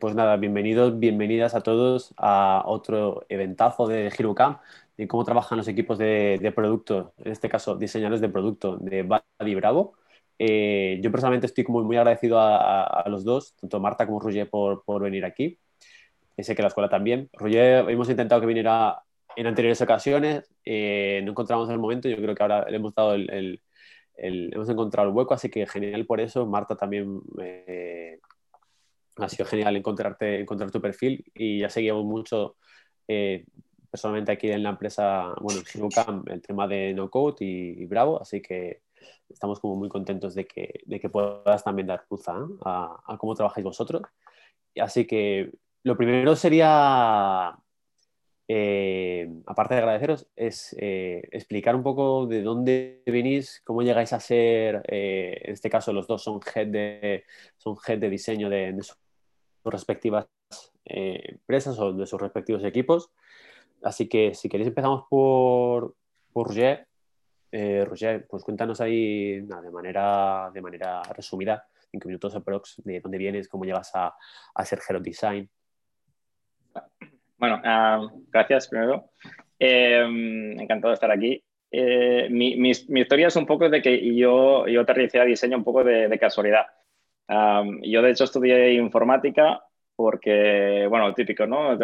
pues nada, bienvenidos, bienvenidas a todos a otro eventazo de HeroCamp de cómo trabajan los equipos de, producto, en este caso diseñadores de producto de Badi Bravo. Eh, yo personalmente estoy muy, muy agradecido a, los dos, tanto Marta como Roger, por, por venir aquí. Sé que la escuela también. Roger, hemos intentado que viniera en anteriores ocasiones, eh, no encontramos el momento, yo creo que ahora le hemos dado el, hemos encontrado el hueco, así que genial por eso. Marta también eh, ha sido genial encontrarte, encontrar tu perfil y ya seguimos mucho eh, personalmente aquí en la empresa, bueno, en el tema de no code y, Bravo, así que estamos como muy contentos de que, de que puedas también dar luz a, cómo trabajáis vosotros. Así que lo primero sería eh, aparte de agradeceros, es eh, explicar un poco de dónde venís, cómo llegáis a ser, en este caso los dos son head de, son head de diseño de, sus respectivas empresas o de sus respectivos equipos. Así que si queréis empezamos por, por Roger. Roger, pues cuéntanos ahí de, manera, de manera resumida, cinco minutos aprox, de dónde vienes, cómo llegas a, a ser Head of Design. Bueno, ah, gracias primero. Eh, encantado de estar aquí. Eh, mi, mi, historia es un poco de que yo, yo aterricé a diseño un poco de, casualidad. Yo, de hecho, estudié informática porque, bueno, típico, ¿no?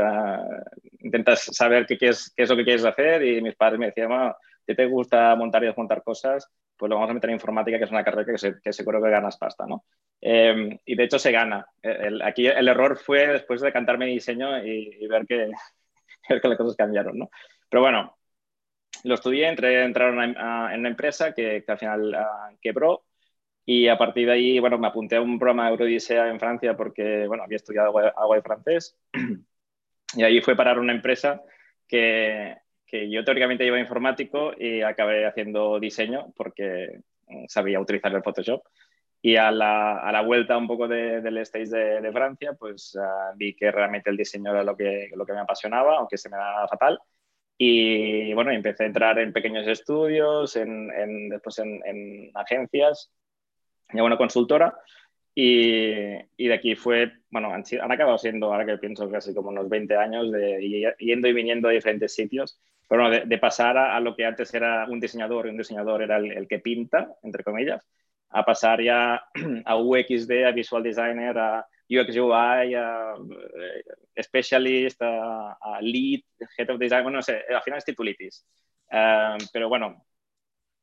intentas saber qué, es, qué es lo que quieres hacer y mis padres me decían, bueno, si te gusta montar y desmontar cosas, pues lo vamos a meter en informática, que es una carrera que, que seguro que ganas pasta, ¿no? Em, y de hecho se gana. aquí el error fue después de cantarme diseño y, ver, que, que, las cosas cambiaron, ¿no? Pero bueno, lo estudié, entré, entraron en una empresa que, al final ah, quebró y a partir de ahí, bueno, me apunté a un programa de Eurodisea en Francia porque, bueno, había estudiado agua de francés y ahí fue parar una empresa que, que yo teóricamente iba informático y acabé haciendo diseño porque mm, sabía utilizar el Photoshop. Y a la, a la vuelta un poco del stage de, de Francia, pues uh, vi que realmente el diseño era lo que, lo que me apasionaba, aunque se me daba fatal. Y bueno, empecé a entrar en pequeños estudios, en, en después en, en, agencias, y bueno, consultora. Y, y, de aquí fue, bueno, han, acabado siendo, ahora que pienso, casi como unos 20 años de yendo y viniendo a diferentes sitios. Pero bueno, de, pasar a, lo que antes era un diseñador, y un diseñador era el, que pinta, entre comillas, a pasar ya a UXD, a Visual Designer, a UX UI, a eh, Specialist, a, Lead, Head of Design, bueno, no sé, al final es titulitis. Uh, pero bueno,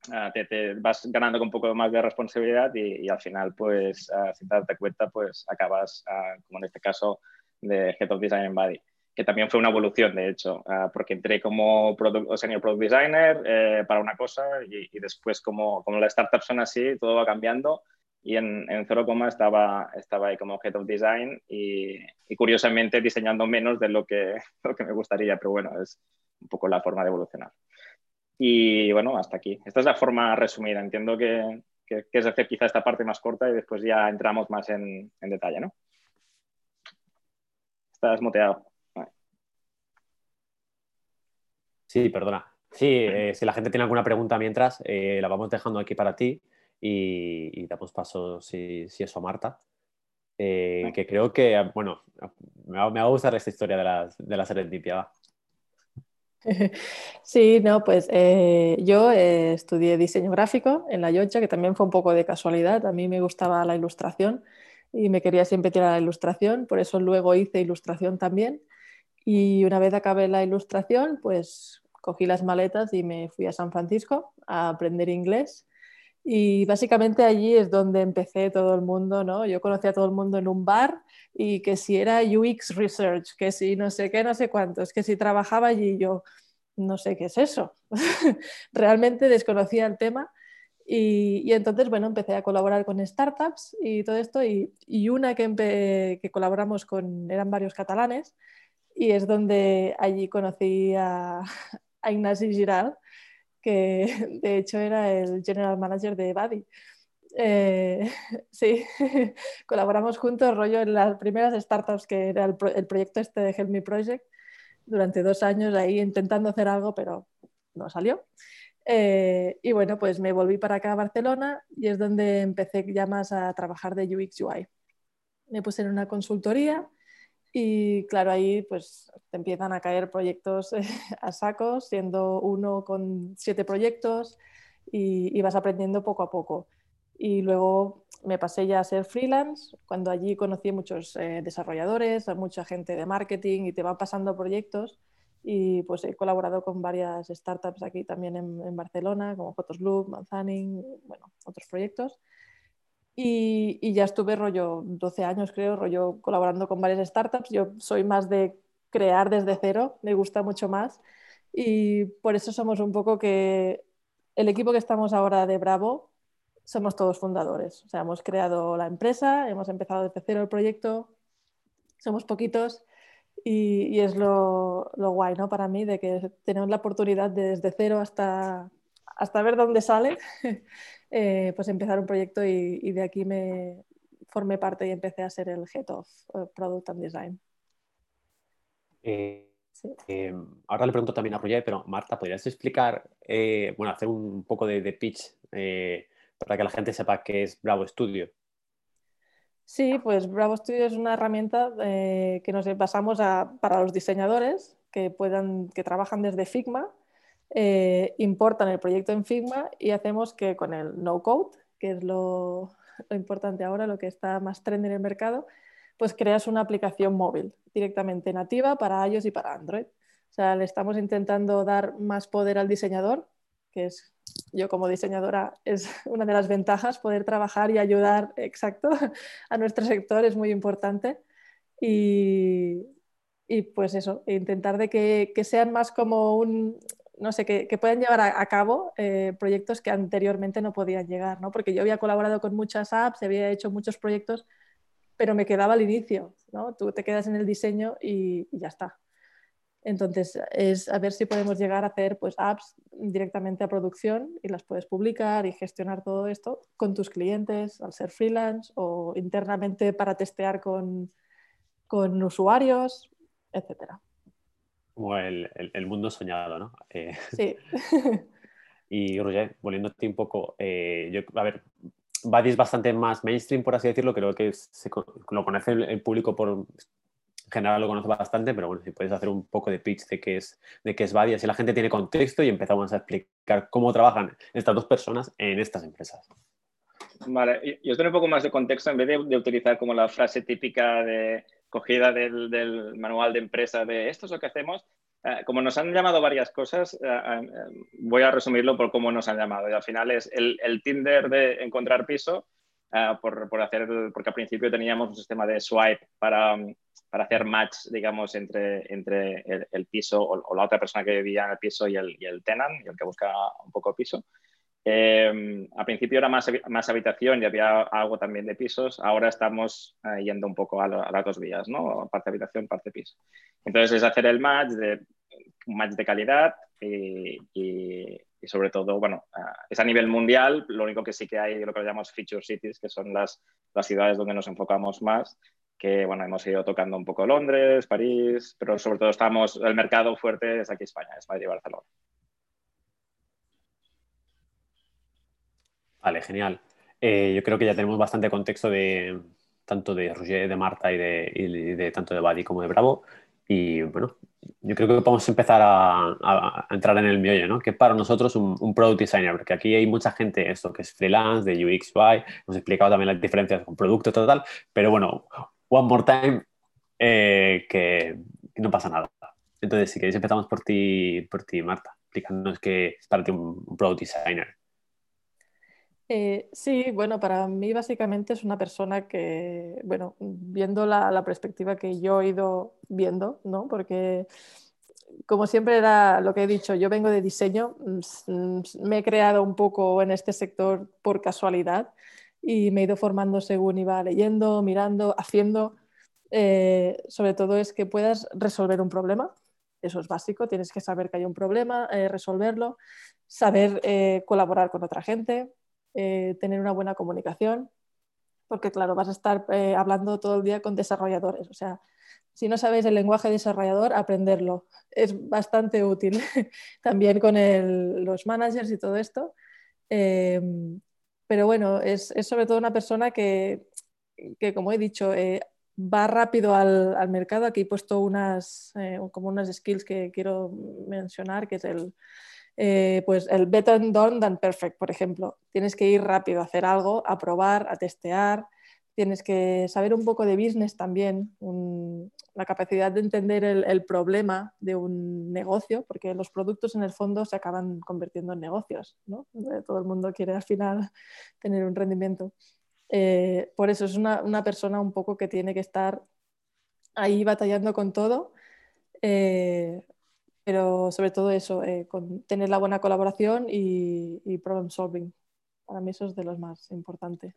uh, te, te, vas ganando con un poco más de responsabilidad y, y al final, pues, uh, sin darte cuenta, pues acabas, como en este caso, de Head of Design en Body que también fue una evolución, de hecho, porque entré como product, senior product designer eh, para una cosa y, y, después como, como las startups son así, todo va cambiando y en, en Zero Coma estaba, estaba ahí como Head of Design y, y, curiosamente diseñando menos de lo que, lo que me gustaría, pero bueno, es un poco la forma de evolucionar. Y bueno, hasta aquí. Esta es la forma resumida. Entiendo que, que, que es hacer quizá esta parte más corta y después ya entramos más en, en detalle, ¿no? Estás muteado. Sí, perdona. Sí, eh, si la gente tiene alguna pregunta mientras, eh, la vamos dejando aquí para ti y, y damos paso, si, si, eso, a Marta. Eh, que creo que, bueno, me va, me va, a gustar esta historia de la, de la serendipia. Sí, no, pues eh, yo eh, estudié diseño gráfico en la Yocha, que también fue un poco de casualidad. A mí me gustaba la ilustración y me quería siempre tirar a la ilustración, por eso luego hice ilustración también. Y una vez acabé la ilustración, pues cogí las maletas y me fui a San Francisco a aprender inglés. Y básicamente allí es donde empecé todo el mundo, ¿no? Yo conocí a todo el mundo en un bar y que si era UX Research, que si no sé qué, no sé cuántos, que si trabajaba allí yo no sé qué es eso. Realmente desconocía el tema y, y, entonces, bueno, empecé a colaborar con startups y todo esto y, y una que, que colaboramos con, eran varios catalanes y es donde allí conocí a, a Ignasi Giral, que de hecho era el general manager de Buddy. Eh, sí, colaboramos juntos, rollo en las primeras startups que era el, proyecto este de Help Me Project, durante dos años ahí intentando hacer algo, pero no salió. Eh, y bueno, pues me volví para acá a Barcelona y es donde empecé ya más a trabajar de UX UI. Me puse en una consultoría Y claro, ahí pues te empiezan a caer proyectos a sacos, siendo uno con siete proyectos y, vas aprendiendo poco a poco. Y luego me pasé ya a ser freelance, cuando allí conocí muchos eh, desarrolladores, a mucha gente de marketing y te van pasando proyectos. Y pues he colaborado con varias startups aquí también en, en Barcelona, como Photosloop, Manzaning, bueno, otros proyectos. Y, ya estuve rollo 12 años, creo, rollo colaborando con varias startups. Yo soy más de crear desde cero, me gusta mucho más. Y por eso somos un poco que el equipo que estamos ahora de Bravo somos todos fundadores. O sea, hemos creado la empresa, hemos empezado desde cero el proyecto, somos poquitos y, es lo, lo, guay ¿no? para mí de que tenemos la oportunidad de desde cero hasta, hasta ver dónde sale Eh, pues empezar un proyecto y, de aquí me formé parte y empecé a ser el Head of eh, Product and Design. Eh, ahora le pregunto también a Roger, pero Marta, ¿podrías explicar, bueno, hacer un poco de, pitch para que la gente sepa qué es Bravo Studio? Sí, pues Bravo Studio es una herramienta que nos basamos para los diseñadores que, puedan, que trabajan desde Figma eh, importan el proyecto en Figma y hacemos que con el no code, que es lo, importante ahora, lo que está más trend en el mercado, pues creas una aplicación móvil directamente nativa para iOS y para Android. O sea, le estamos intentando dar más poder al diseñador, que es yo como diseñadora es una de las ventajas, poder trabajar y ayudar, exacto, a nuestro sector es muy importante. Y, pues eso, intentar de que, que sean más como un, no sé, que, que puedan llevar a, cabo eh, proyectos que anteriormente no podían llegar, ¿no? Porque yo había colaborado con muchas apps, había hecho muchos proyectos, pero me quedaba al inicio, ¿no? Tú te quedas en el diseño y, ya está. Entonces, es a ver si podemos llegar a hacer pues, apps directamente a producción y las puedes publicar y gestionar todo esto con tus clientes al ser freelance o internamente para testear con, con usuarios, etcétera como el, el, mundo soñado, ¿no? Eh, sí. y Roger, volviéndote un poco, eh, yo, a ver, Buddy es bastante más mainstream, por así decirlo, creo que se, lo conoce el, público por, en general lo conoce bastante, pero bueno, si puedes hacer un poco de pitch de qué es, de qué es Buddy, así la gente tiene contexto y empezamos a explicar cómo trabajan estas dos personas en estas empresas. Vale, yo os doy un poco más de contexto en vez de, de utilizar como la frase típica de cogida del, manual de empresa de esto es lo que hacemos. Eh, como nos han llamado varias cosas, eh, eh, voy a resumirlo por cómo nos han llamado. Y al final es el, Tinder de encontrar piso, por, hacer, porque al principio teníamos un sistema de swipe para, para hacer match, digamos, entre, entre el, piso o, la otra persona que vivía en el piso y el, y tenant, y el que busca un poco piso. Eh, al principio era más, más, habitación y había algo también de pisos. Ahora estamos eh, yendo un poco a, las dos vías, ¿no? Parte habitación, parte piso. Entonces es hacer el match de un match de calidad y, sobre todo, bueno, uh, es a nivel mundial. Lo único que sí que hay lo que llamamos feature cities, que son las, las ciudades donde nos enfocamos más. Que bueno, hemos ido tocando un poco Londres, París, pero sobre todo estamos, el mercado fuerte es aquí España, es Madrid y Barcelona. Vale, genial. Eh, yo creo que ya tenemos bastante contexto de tanto de Roger, de Marta y de, tanto de Buddy como de Bravo. Y bueno, yo creo que podemos empezar a, entrar en el meollo, ¿no? Que para nosotros un, un, product designer, porque aquí hay mucha gente, esto que es freelance, de UX, UI, hemos explicado también las diferencias con producto total, pero bueno, one more time, eh, que, no pasa nada. Entonces, si queréis empezamos por ti, por ti Marta, explícanos qué es para ti un, un product designer. Eh, sí, bueno, para mí básicamente es una persona que, bueno, viendo la, perspectiva que yo he ido viendo, ¿no? Porque como siempre era lo que he dicho, yo vengo de diseño, mm, me he creado un poco en este sector por casualidad y me he ido formando según iba leyendo, mirando, haciendo. Eh, sobre todo es que puedas resolver un problema, eso es básico, tienes que saber que hay un problema, eh, resolverlo, saber colaborar con otra gente, eh, tener una buena comunicación, porque claro, vas a estar eh, hablando todo el día con desarrolladores. O sea, si no sabéis el lenguaje desarrollador, aprenderlo. Es bastante útil. También con los managers y todo esto. Eh, pero bueno, es, sobre todo una persona que, que como he dicho, va rápido al, mercado. Aquí he puesto unas, eh, como unas skills que quiero mencionar, que es el, eh, pues el better done than perfect, por ejemplo. Tienes que ir rápido a hacer algo, a probar, a testear. Tienes que saber un poco de business también, la capacidad de entender el, problema de un negocio, porque los productos en el fondo se acaban convirtiendo en negocios. ¿no? Todo el mundo quiere al final tener un rendimiento. Eh, por eso es una, una, persona un poco que tiene que estar ahí batallando con todo, eh, pero sobre todo eso, eh, con tener la buena colaboración y, y, problem solving. Para mí eso es de los más importantes.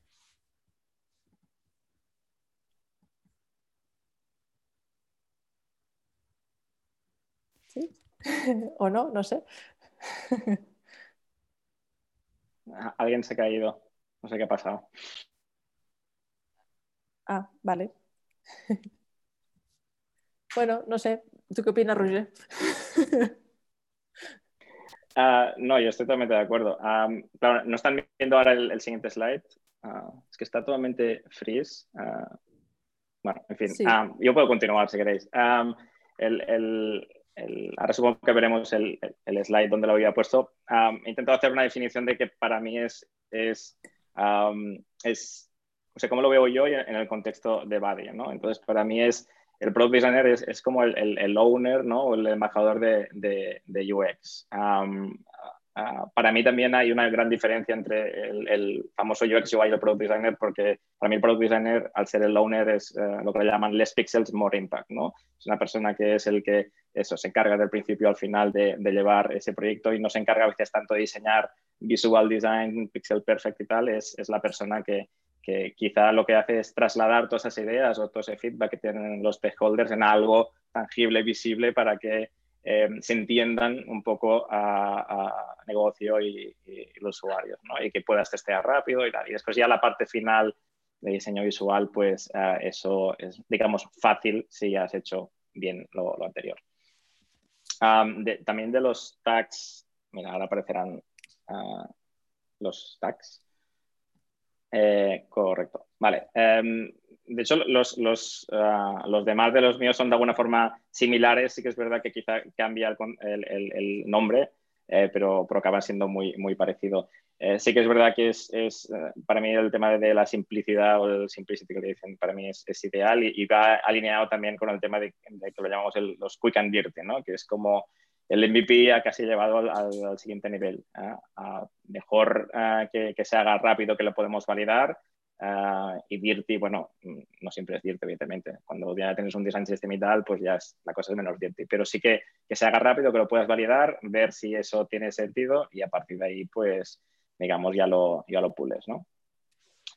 ¿Sí? ¿O no? No sé. Alguien se ha caído. No sé qué ha pasado. Ah, vale. bueno, no sé. ¿Tú qué opinas, Roger? Ah, no, yo estoy totalmente de acuerdo. claro, no están viendo ahora el, siguiente slide. Ah, es que está totalmente freeze. Ah, bueno, en fin, yo puedo continuar si queréis. el, ahora supongo que veremos el, slide donde lo había puesto. he intentado hacer una definición de que para mí es, es, es o sea, cómo lo veo yo en el contexto de Buddy, ¿no? Entonces, para mí es, el product designer es, como el, el, el, owner, ¿no? O el embajador de, de, UX. Para mí también hay una gran diferencia entre el, famoso UX UI y el product designer, porque para mí el product designer, al ser el owner, es uh, lo que le llaman less pixels, more impact, ¿no? Es una persona que es el que, eso, se encarga del principio al final de, de llevar ese proyecto y no se encarga a veces tanto de diseñar visual design, pixel perfect y tal, es, es la persona que, quizá lo que hace es trasladar todas esas ideas o todo ese feedback que tienen los stakeholders en algo tangible, visible, para que eh, se entiendan un poco a, negocio y, los usuarios, ¿no? Y que puedas testear rápido y. Y después ya la parte final de diseño visual, pues eh, eso es, digamos, fácil si has hecho bien lo, anterior. también de los tags, mira, ahora aparecerán ah, los tags. Eh, correcto. Vale. Em, de hecho, los, los, ah, los, demás de los míos son de alguna forma similares. Sí que es verdad que quizá cambia el, el, el nombre, eh, pero, pero, acaba siendo muy, muy parecido. Eh, sí que es verdad que es, es para mí el tema de la simplicidad o el simplicity que dicen, para mí es, es ideal y, va alineado también con el tema de, que lo llamamos los quick and dirty, ¿no? que es como el MVP ha casi llevado al, siguiente nivel. ¿eh? mejor eh, que, que, se haga rápido, que lo podemos validar. Eh, y Dirty, bueno, no siempre es Dirty, evidentemente. Cuando ya tienes un design system y tal, pues ya es, la cosa es menos Dirty. Pero sí que, que se haga rápido, que lo puedas validar, ver si eso tiene sentido y a partir de ahí, pues, digamos, ya lo, ya lo pules, ¿no?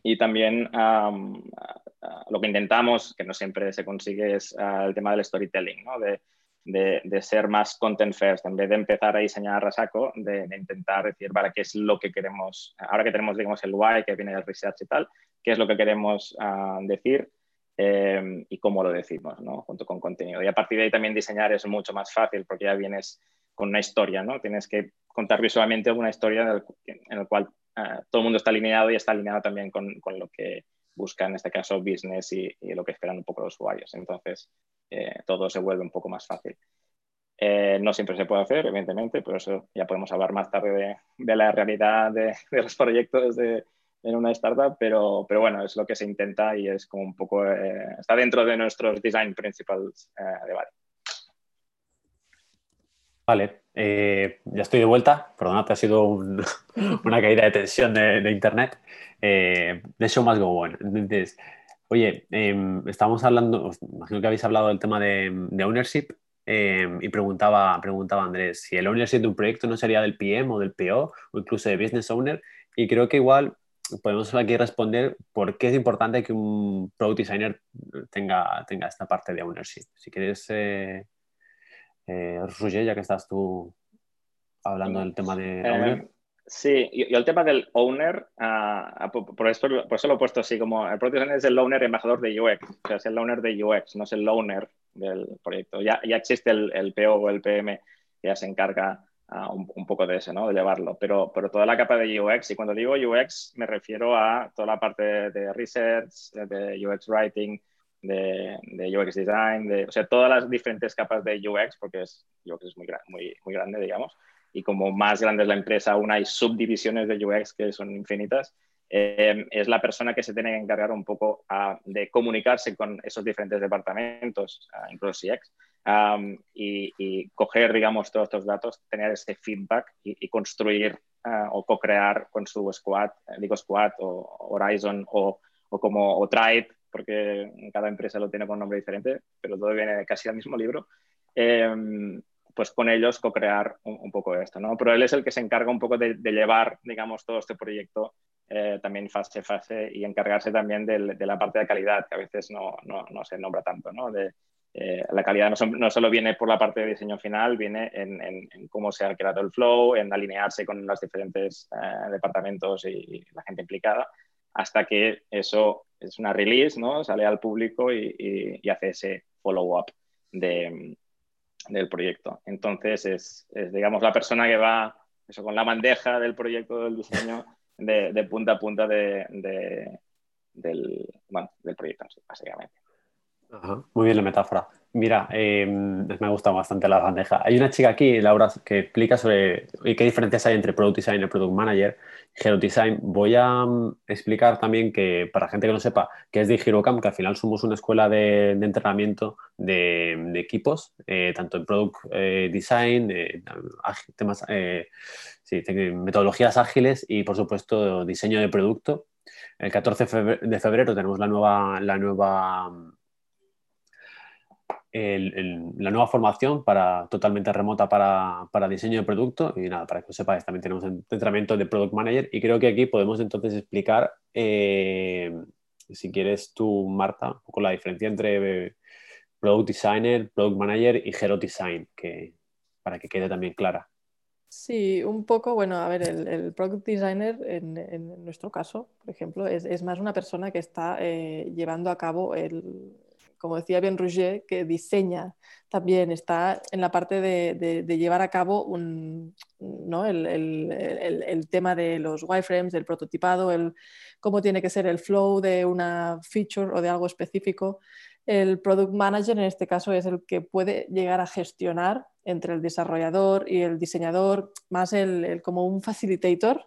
Y también lo que intentamos, que no siempre se consigue, es el tema del storytelling, ¿no? De, de, ser más content first, en vez de empezar a diseñar a saco, de, intentar decir, vale, ¿qué es lo que queremos? Ahora que tenemos, digamos, el why, que viene del research y tal, ¿qué es lo que queremos ah, decir? Eh, y cómo lo decimos, ¿no? Junto con contenido. Y a partir de ahí también diseñar es mucho más fácil porque ya vienes con una historia, ¿no? Tienes que contar visualmente una historia en la cual ah, todo el mundo está alineado y está alineado también con, con lo que busca, en este caso, business y, lo que esperan un poco los usuarios. Entonces, eh, todo se vuelve un poco más fácil. Eh, no siempre se puede hacer, evidentemente, pero eso ya podemos hablar más tarde de, la realidad de, los proyectos de, en una startup, pero, pero bueno, es lo que se intenta y es como un poco, eh, está dentro de nuestros design principles de Bari. Vale, ya estoy de vuelta. Perdona, ha sido una caída de tensión de, internet. de show más go on. Entonces, Oye, eh, estamos hablando, imagino que habéis hablado del tema de, ownership em, y preguntaba, preguntaba Andrés si el ownership de un proyecto no sería del PM o del PO o incluso de business owner. Y creo que igual podemos aquí responder por qué es importante que un product designer tenga, tenga esta parte de ownership. Si quieres, eh, eh ya que estás tú hablando del tema de eh, owner. Sí, y, el tema del owner, uh, por, eso, por, eso, lo he puesto así, como el product designer es el owner embajador de UX, o sea, es el owner de UX, no es el owner del proyecto. Ya, ya existe el, el PO o el PM que ya se encarga uh, un, un, poco de eso, ¿no? de llevarlo, pero, pero toda la capa de UX, y cuando digo UX me refiero a toda la parte de, research, de UX writing, de, UX design, de, o sea, todas las diferentes capas de UX, porque es, UX es muy, muy, muy grande, digamos, y como más grande es la empresa, aún hay subdivisiones de UX que son infinitas, eh, es la persona que se tiene que encargar un poco ah, de comunicarse con esos diferentes departamentos, uh, incluso CX, y, coger, digamos, todos estos datos, tener ese feedback y, construir ah, o co-crear con su squad, digo squad o Horizon o, o como o Tribe, porque cada empresa lo tiene con un nombre diferente, pero todo viene casi al mismo libro. Em, pues con ellos co-crear un, poco esto, ¿no? Pero él es el que se encarga un poco de, llevar, digamos, todo este proyecto eh, también fase a fase y encargarse también de, la parte de calidad, que a veces no, no, no se nombra tanto, ¿no? De, eh, la calidad no, no, solo viene por la parte de diseño final, viene en, en, cómo se ha creado el flow, en alinearse con los diferentes eh, departamentos y, la gente implicada, hasta que eso es una release, ¿no? Sale al público y, y hace ese follow-up de, del proyecto. Entonces, es, digamos, la persona que va eso, con la bandeja del proyecto del diseño de, punta a punta de, del, del proyecto, básicamente. Muy bien la metáfora. Mira, eh, me gusta bastante la bandeja. Hay una chica aquí, Laura, que explica sobre qué diferencias hay entre Product Design y Product Manager, Hero Design. Voy a mm, explicar también que, para gente que no sepa, que es de HeroCamp, que al final somos una escuela de, entrenamiento de, equipos, eh, tanto en Product eh, Design, temas, metodologías ágiles y, por supuesto, diseño de producto. El 14 de febrero tenemos la nueva, la nueva la nueva formación para, totalmente remota para, para, diseño de producto. Y nada, para que lo sepáis, también tenemos entrenamiento de Product Manager. Y creo que aquí podemos entonces explicar, eh, si quieres tú, Marta, un poco la diferencia entre Product Designer, Product Manager y Hero Design, que, para que quede también clara. Sí, un poco, bueno, a ver, el, Product Designer en, nuestro caso, por ejemplo, es, es, más una persona que está eh, llevando a cabo el, como decía bien Roger, que diseña también, está en la parte de, llevar a cabo un, ¿no? el, tema de los wireframes, del prototipado, el, cómo tiene que ser el flow de una feature o de algo específico. El product manager en este caso es el que puede llegar a gestionar entre el desarrollador y el diseñador, más el, como un facilitator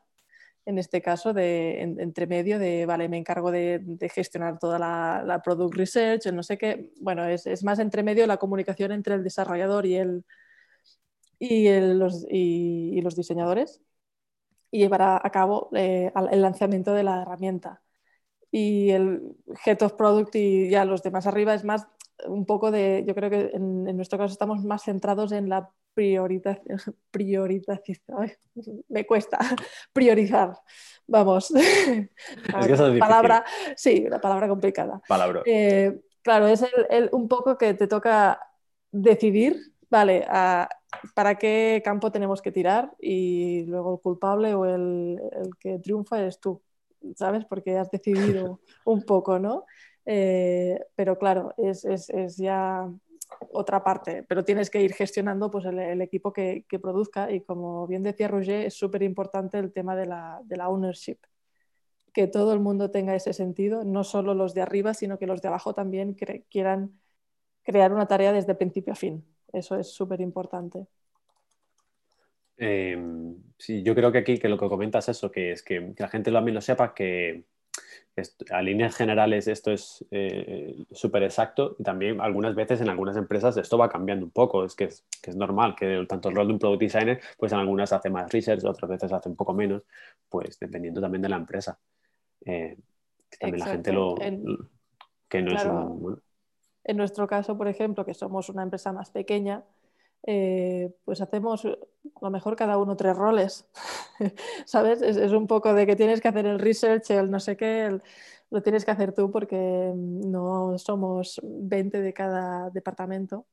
en este caso, de, entre medio de, vale, me encargo de, gestionar toda la, product research, no sé qué, bueno, es, más entre medio la comunicación entre el desarrollador y, el, y, los, y, los, diseñadores y llevar a, cabo eh, el lanzamiento de la herramienta. Y el Head of Product y ya los demás arriba es más un poco de, yo creo que en, en nuestro caso estamos más centrados en la priorización, priorización me cuesta priorizar, vamos. Es que eso es palabra, sí, una palabra complicada. Palabra. Eh, claro, es el, un poco que te toca decidir, vale, para qué campo tenemos que tirar y luego el culpable o el, el que triunfa es tú, ¿sabes? Porque has decidido un poco, ¿no? Eh, pero claro, es, es, es ya otra parte, pero tienes que ir gestionando pues, el, equipo que, produzca y como bien decía Roger, es súper importante el tema de la, ownership, que todo el mundo tenga ese sentido, no solo los de arriba, sino que los de abajo también quieran crear una tarea desde principio a fin. Eso es súper importante. Em, sí, yo creo que aquí que lo que comentas es eso, que es que, la gente también lo sepa, que a líneas generales esto es eh, súper exacto y también algunas veces en algunas empresas esto va cambiando un poco, es que es, que es normal que tanto el rol de un product designer, pues en algunas hace más research, otras veces hace un poco menos, pues dependiendo también de la empresa. Eh, también la gente lo... que no es un, En nuestro caso, por ejemplo, que somos una empresa más pequeña, eh, pues hacemos a lo mejor cada uno tres roles, ¿sabes? Es, un poco de que tienes que hacer el research, el no sé qué, lo tienes que hacer tú porque no somos 20 de cada departamento,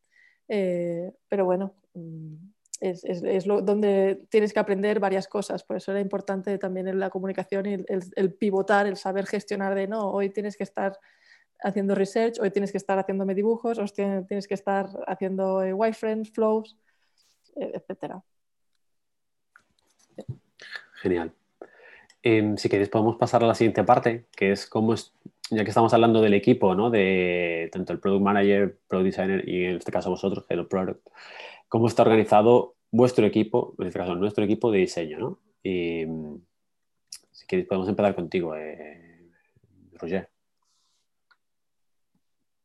eh, pero bueno, mm, es, es, lo, donde tienes que aprender varias cosas, por eso era importante también en la comunicación y el, el pivotar, el saber gestionar de no, hoy tienes que estar haciendo research, hoy tienes que estar haciéndome dibujos, hoy tienes que estar haciendo eh, wireframes, flows, eh, etc. Genial. Em, si queréis podemos pasar a la siguiente parte, que es cómo es ya que estamos hablando del equipo, ¿no? De tanto el product manager, product designer y en este caso vosotros, el product, ¿cómo está organizado vuestro equipo, en este caso nuestro equipo de diseño, ¿no? Y si queréis podemos empezar contigo, eh, Roger.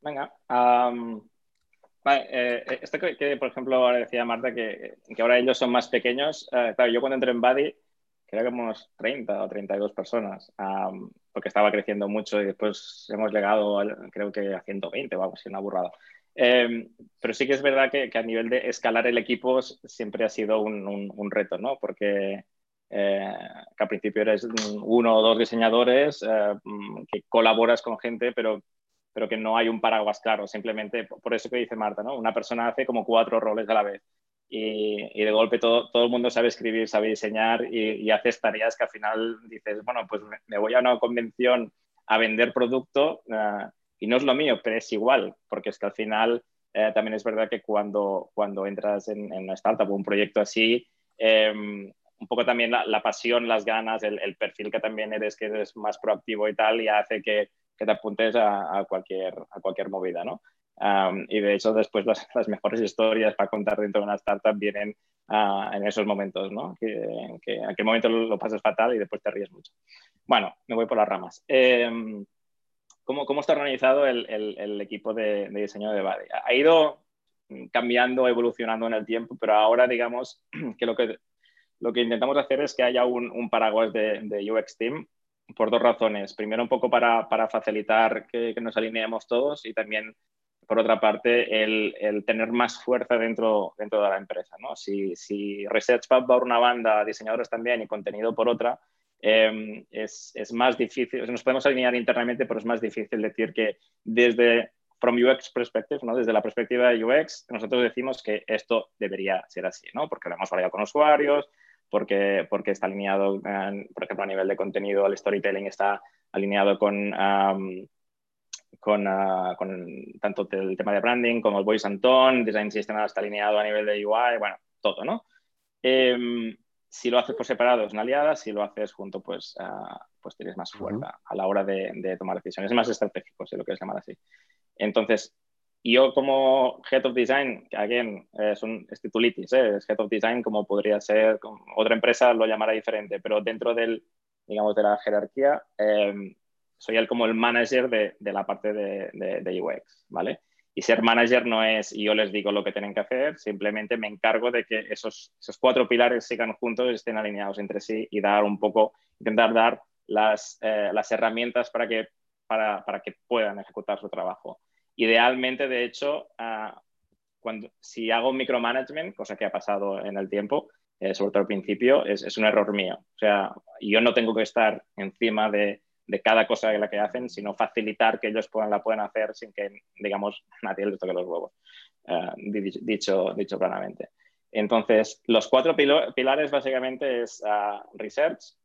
Venga. Eh, esto que, por ejemplo, ahora decía Marta, que, ahora ellos son más pequeños. Eh, claro, yo cuando entré en Buddy, creo que unos 30 o 32 personas, porque estaba creciendo mucho y después hemos llegado, creo que a 120 o algo así, una burrada. Em, pero sí que es verdad que, a nivel de escalar el equipo siempre ha sido un, reto, ¿no? Porque eh, que al principio eres uno o dos diseñadores, que colaboras con gente, pero pero que no hay un paraguas claro, simplemente por eso que dice Marta, ¿no? Una persona hace como cuatro roles a la vez y, de golpe todo, todo el mundo sabe escribir, sabe diseñar y, y haces tareas que al final dices, bueno, pues me, voy a una convención a vender producto uh, y no es lo mío, pero es igual, porque es que al final eh, también es verdad que cuando, cuando entras en, en una startup o un proyecto así, eh, un poco también la, la, pasión, las ganas, el, el, perfil que también eres, que eres más proactivo y tal, y hace que, que te apuntes a, cualquier, a cualquier movida, ¿no? y de hecho, después las, las, mejores historias para contar dentro de una startup vienen uh, en esos momentos, ¿no? Que, que, en aquel momento lo, pasas fatal y después te ríes mucho. Bueno, me voy por las ramas. Eh, ¿cómo, ¿cómo, está organizado el, el, el equipo de, de, diseño de Buddy? Ha ido cambiando, evolucionando en el tiempo, pero ahora digamos que lo que, lo que intentamos hacer es que haya un, un paraguas de, de UX Team por dos razones. Primero, un poco para, para facilitar que, que, nos alineemos todos y también, por otra parte, el, el, tener más fuerza dentro, dentro de la empresa. ¿no? Si, si Research va por una banda, diseñadores también y contenido por otra, eh, es, es, más difícil, nos podemos alinear internamente, pero es más difícil decir que desde from UX perspective, ¿no? desde la perspectiva de UX, nosotros decimos que esto debería ser así, ¿no? porque lo hemos hablado con usuarios, porque, porque está alineado, por ejemplo, a nivel de contenido, el storytelling está alineado con, um, con, uh, con, tanto el tema de branding como el voice and tone, design system está alineado a nivel de UI, bueno, todo, ¿no? Eh, si lo haces por separado es una aliada, si lo haces junto, pues, uh, pues tienes más fuerza a la hora de, de, tomar decisiones, es más estratégico, si lo quieres llamar así. Entonces, yo como Head of Design, que again, es un es titulitis, ¿eh? es Head of Design como podría ser, como otra empresa lo llamará diferente, pero dentro del, digamos, de la jerarquía, eh, soy el como el manager de, de la parte de, de, de, UX, ¿vale? Y ser manager no es yo les digo lo que tienen que hacer, simplemente me encargo de que esos, esos cuatro pilares sigan juntos, estén alineados entre sí y dar un poco, intentar dar las, eh, las herramientas para que, para, para que puedan ejecutar su trabajo. Idealmente, de hecho, uh, cuando, si hago micromanagement, cosa que ha pasado en el tiempo, eh, sobre todo al principio, es, un error mío. O sea, yo no tengo que estar encima de, de, cada cosa de la que hacen, sino facilitar que ellos puedan, la puedan hacer sin que, digamos, nadie les toque los huevos, uh, dicho, dicho planamente. Entonces, los cuatro pilares básicamente es uh, research,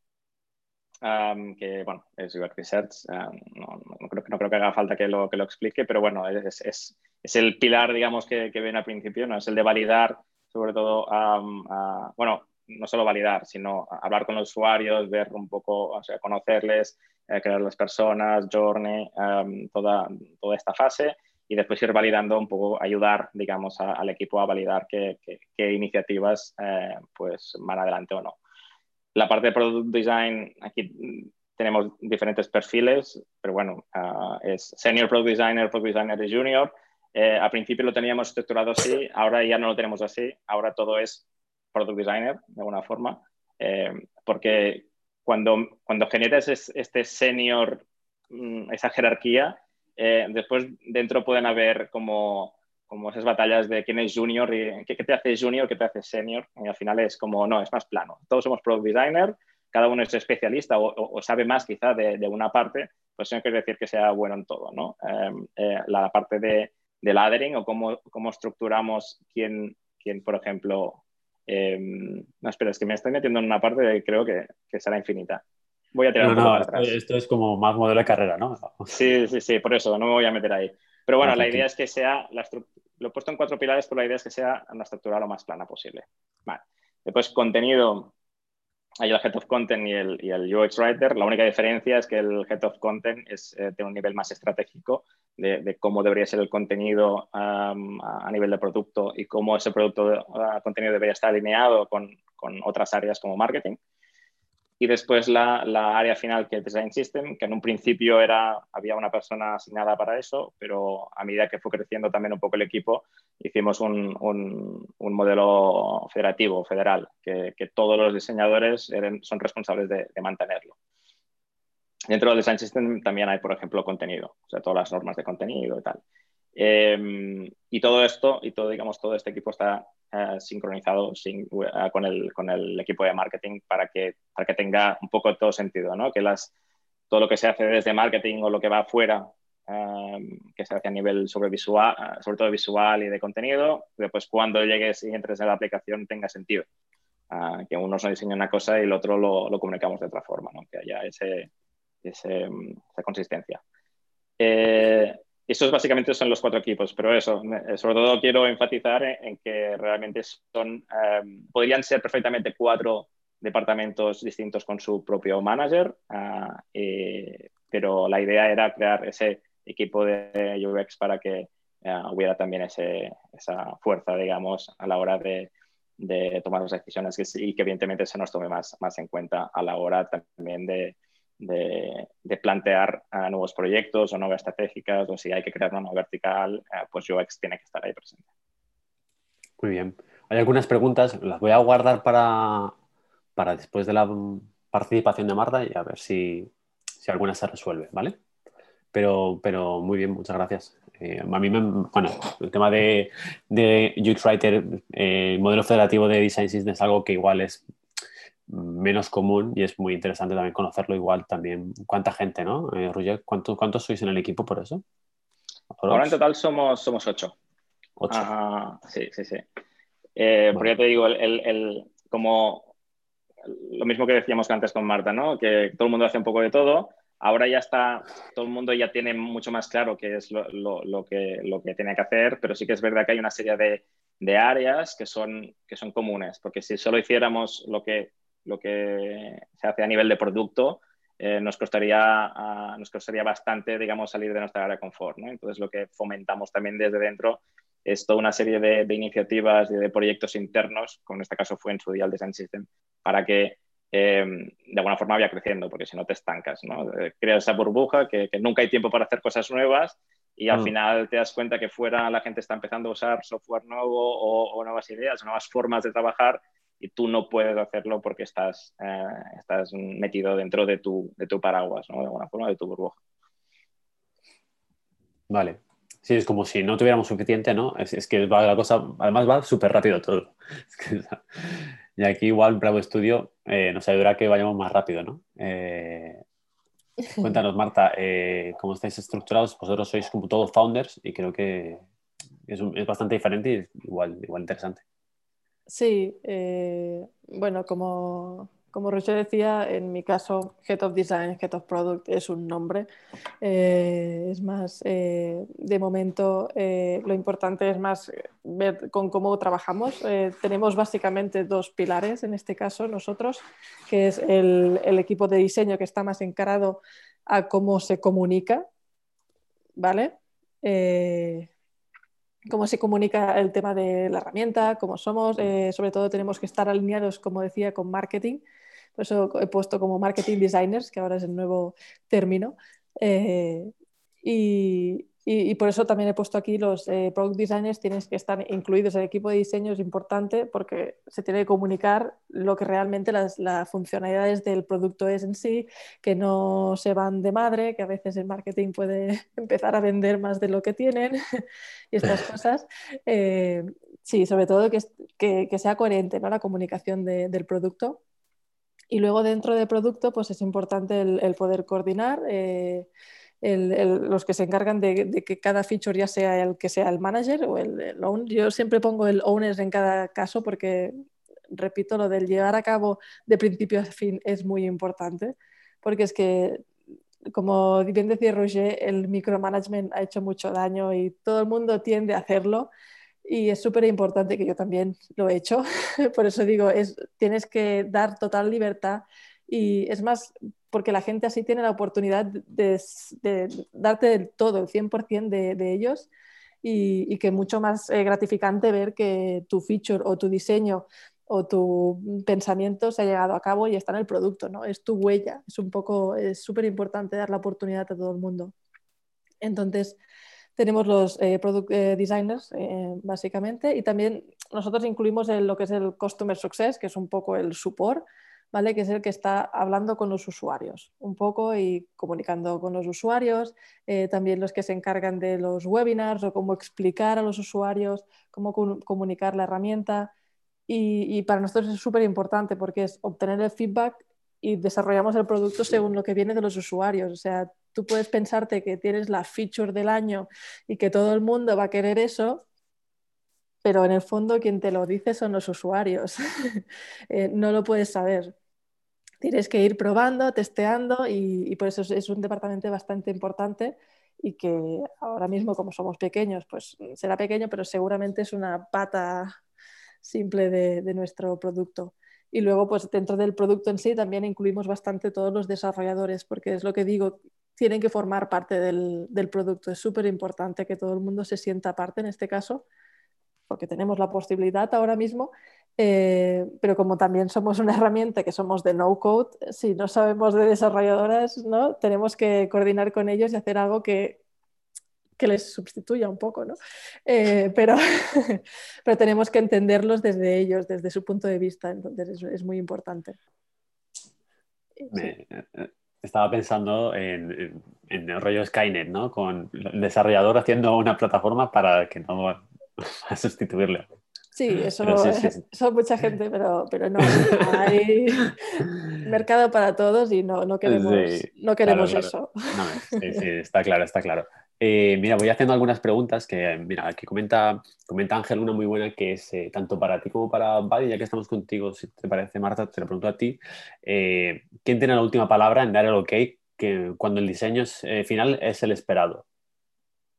um, que bueno, es UX Research, um, no, no, creo, no, creo, que haga falta que lo, que lo explique, pero bueno, es, es, es el pilar, digamos, que, que, ven al principio, ¿no? Es el de validar, sobre todo, um, uh, bueno, no solo validar, sino hablar con los usuarios, ver un poco, o sea, conocerles, eh, crear las personas, journey, toda, toda esta fase y después ir validando un poco, ayudar, digamos, a, al equipo a validar qué iniciativas eh, pues van adelante o no. La parte de Product Design, aquí tenemos diferentes perfiles, pero bueno, uh, es Senior Product Designer, Product Designer y Junior. Eh, al principio lo teníamos estructurado así, ahora ya no lo tenemos así, ahora todo es Product Designer, de alguna forma, eh, porque cuando, cuando generas este senior, mm, esa jerarquía, eh, después dentro pueden haber como como esas batallas de quién es junior y qué, qué, te hace junior, qué te hace senior. Y al final es como, no, es más plano. Todos somos product designer, cada uno es especialista o, o, o sabe más quizá de, de, una parte, pues no quiere decir que sea bueno en todo, ¿no? Eh, eh, la parte de, de laddering o cómo, cómo estructuramos quién, quién, por ejemplo, eh, no, espera, es que me estoy metiendo en una parte que creo que, que será infinita. Voy a tirar no, un poco no, atrás. Esto es como más modelo de carrera, ¿no? Sí, sí, sí, por eso, no me voy a meter ahí. Pero bueno, ah, la idea es que sea, la lo he puesto en cuatro pilares, pero la idea es que sea una estructura lo más plana posible. Vale. Después, contenido. hay el Head of Content y el, y el, UX Writer. La única diferencia es que el Head of Content es, eh, tiene un nivel más estratégico de, cómo debería ser el contenido a nivel de producto y cómo ese producto de, contenido debería estar alineado con, con, otras áreas como marketing. Y después la, la, área final, que es Design System, que en un principio era, había una persona asignada para eso, pero a medida que fue creciendo también un poco el equipo, hicimos un, un, modelo federativo, federal, que, todos los diseñadores son responsables de mantenerlo. Dentro del Design System también hay, por ejemplo, contenido, o sea, todas las normas de contenido y tal. Eh, y todo esto, y todo, digamos, todo este equipo está uh, sincronizado sin, uh, con, el, con, el, equipo de marketing para que, para que tenga un poco todo sentido, ¿no? Que las, todo lo que se hace desde marketing o lo que va afuera, um, que se hace a nivel sobre, visual, uh, sobre todo visual y de contenido, después cuando llegues y entres en la aplicación tenga sentido. que uno nos diseña una cosa y el otro lo, lo comunicamos de otra forma, ¿no? Que haya ese, ese, esa consistencia. Eh, esos básicamente son los cuatro equipos, pero eso, sobre todo quiero enfatizar en, que realmente son, um, podrían ser perfectamente cuatro departamentos distintos con su propio manager, uh, eh, pero la idea era crear ese equipo de UX para que uh, hubiera también esa fuerza, digamos, a la hora de, tomar las decisiones que, y que evidentemente se nos tome más en cuenta a la hora también de, de, plantear uh, nuevos proyectos o nuevas estratégicas o si hay que crear una nueva vertical, uh, pues UX tiene que estar ahí presente. Muy bien. Hay algunas preguntas, las voy a guardar para, para después de la participación de Marta y a ver si, si alguna se resuelve, ¿vale? Pero, pero muy bien, muchas gracias. Eh, a mí me, bueno, el tema de, de UX Writer, eh, modelo federativo de Design System es algo que igual es menos común y es muy interesante también conocerlo igual también. ¿Cuánta gente, no? Eh, Roger, ¿cuánto, ¿cuántos sois en el equipo por eso? Ahora en total somos, somos ocho. ¿Ocho? sí, sí, sí. Eh, Porque ya te digo, el, el, como lo mismo que decíamos antes con Marta, ¿no? Que todo el mundo hace un poco de todo. Ahora ya está, todo el mundo ya tiene mucho más claro qué es lo, lo, lo, que, lo que tiene que hacer, pero sí que es verdad que hay una serie de, de áreas que son, que son comunes, porque si solo hiciéramos lo que lo que se hace a nivel de producto, eh, nos, costaría, uh, nos costaría bastante, digamos, salir de nuestra área de confort. ¿no? Entonces, lo que fomentamos también desde dentro es toda una serie de, de iniciativas y de proyectos internos, como en este caso fue en su día el Design System, para que eh, de alguna forma vaya creciendo, porque si no te estancas, ¿no? Eh, creas esa burbuja que, que, nunca hay tiempo para hacer cosas nuevas y al mm. final te das cuenta que fuera la gente está empezando a usar software nuevo o, o nuevas ideas, nuevas formas de trabajar y tú no puedes hacerlo porque estás, eh, estás metido dentro de tu, de tu paraguas, ¿no? de alguna forma, de tu burbuja. Vale. Sí, es como si no tuviéramos suficiente, ¿no? Es, es que va la cosa, además va súper rápido todo. y aquí igual Bravo Studio eh, nos ayudará que vayamos más rápido, ¿no? Eh, cuéntanos, Marta, eh, cómo estáis estructurados. Vosotros sois como todos founders y creo que es, es bastante diferente y igual, igual interesante. Sí, eh, bueno, como, como decía, en mi caso, Head of Design, Head of Product es un nombre. Eh, es más, eh, de momento, lo importante es más ver con cómo trabajamos. Tenemos básicamente dos pilares en este caso, nosotros, que es el, equipo de diseño que está más encarado a cómo se comunica, ¿vale? Cómo se comunica el tema de la herramienta, cómo somos, eh, sobre todo tenemos que estar alineados, como decía, con marketing. Por eso he puesto como marketing designers, que ahora es el nuevo término. Eh, y, y, y, por eso también he puesto aquí los eh, product designers, tienes que estar incluidos en el equipo de diseño, es importante porque se tiene que comunicar lo que realmente las, las, funcionalidades del producto es en sí, que no se van de madre, que a veces el marketing puede empezar a vender más de lo que tienen y estas cosas. Eh, sí, sobre todo que, que, que, sea coherente ¿no? la comunicación de, del producto. Y luego dentro del producto, pues es importante el, el poder coordinar. Eh, el, el, los que se encargan de, que cada feature ya sea el que sea el manager o el, el own. Yo siempre pongo el owner en cada caso porque, repito, lo del llevar a cabo de principio a fin es muy importante, porque es que, como bien decía Roger, el micromanagement ha hecho mucho daño y todo el mundo tiende a hacerlo Y es súper importante que yo también lo he hecho. Por eso digo, es, tienes que dar total libertad. Y es más, porque la gente así tiene la oportunidad de, darte todo, el 100% de, de ellos. Y, y, que mucho más eh, gratificante ver que tu feature o tu diseño o tu pensamiento se ha llegado a cabo y está en el producto, ¿no? Es tu huella, es un poco, es súper importante dar la oportunidad a todo el mundo. Entonces, tenemos los eh, product eh, designers, eh, básicamente, y también nosotros incluimos lo que es el Customer Success, que es un poco el support, ¿vale? que es el que está hablando con los usuarios, un poco y comunicando con los usuarios, también los que se encargan de los webinars o cómo explicar a los usuarios, cómo comunicar la herramienta. Y, y para nosotros es súper importante porque es obtener el feedback y desarrollamos el producto según lo que viene de los usuarios. O sea, tú puedes pensarte que tienes la feature del año y que todo el mundo va a querer eso, pero en el fondo quien te lo dice son los usuarios. Eh, no lo puedes saber. Tienes que ir probando, testeando y, por eso es, un departamento bastante importante y que ahora mismo como somos pequeños, pues será pequeño, pero seguramente es una pata simple de nuestro producto. Y luego, pues dentro del producto en sí también incluimos bastante todos los desarrolladores, porque es lo que digo, tienen que formar parte del, del producto. Es súper importante que todo el mundo se sienta parte en este caso, porque tenemos la posibilidad ahora mismo, eh, pero como también somos una herramienta que somos de no code, si no sabemos de desarrolladoras, ¿no? tenemos que coordinar con ellos y hacer algo que, que les sustituya un poco, ¿no? Eh, pero, pero tenemos que entenderlos desde ellos, desde su punto de vista, entonces es, es muy importante. Me, eh, estaba pensando en, en, el rollo Skynet, ¿no? Con el desarrollador haciendo una plataforma para que no va a sustituirle. Sí, eso, son mucha gente, pero, pero no. Hay mercado para todos y no, no queremos, no queremos eso. sí, sí, está claro, está claro. Eh, mira, voy haciendo algunas preguntas que, mira, aquí comenta, comenta Ángel una muy buena que es eh, tanto para ti como para Buddy, ya que estamos contigo, si te parece, Marta, te lo pregunto a ti. Eh, ¿Quién tiene la última palabra en dar el ok que cuando el diseño final es el esperado?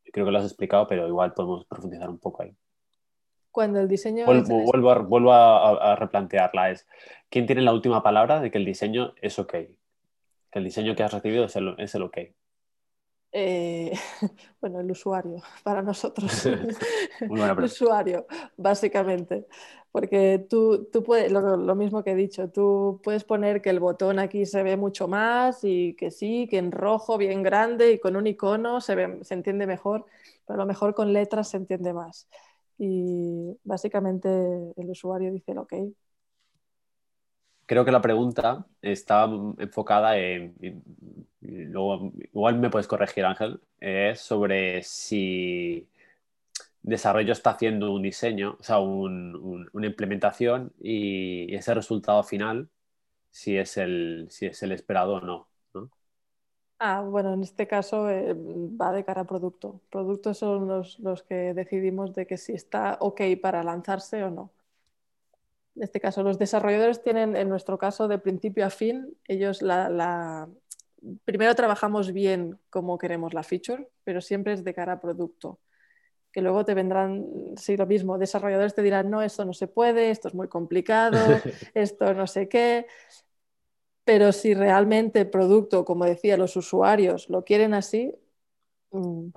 Creo que lo has explicado, pero igual podemos profundizar un poco ahí. Cuando el diseño... Vuelvo, a, vuelvo a, replantearla. Es, ¿Quién tiene la última palabra de que el diseño es ok? Que el diseño que has recibido es el, es el ok. Eh, bueno, el usuario, para nosotros. el usuario, básicamente. Porque tú, tú puedes, lo, mismo que he dicho, tú puedes poner que el botón aquí se ve mucho más y que sí, que en rojo, bien grande y con un icono se, ve, se entiende mejor, pero a lo mejor con letras se entiende más. Y básicamente el usuario dice el ok, creo que la pregunta está enfocada en, luego, igual me puedes corregir Ángel, es sobre si desarrollo está haciendo un diseño, o sea, una implementación y, ese resultado final, si es el, si es el esperado o no. Ah, bueno, en este caso eh, va de cara a producto. Productos son los, los que decidimos de que si está ok para lanzarse o no en este caso, los desarrolladores tienen, en nuestro caso, de principio a fin, ellos la, primero trabajamos bien como queremos la feature, pero siempre es de cara a producto. Que luego te vendrán, sí, lo mismo, desarrolladores te dirán, no, esto no se puede, esto es muy complicado, esto no sé qué. Pero si realmente el producto, como decía, los usuarios lo quieren así, mm,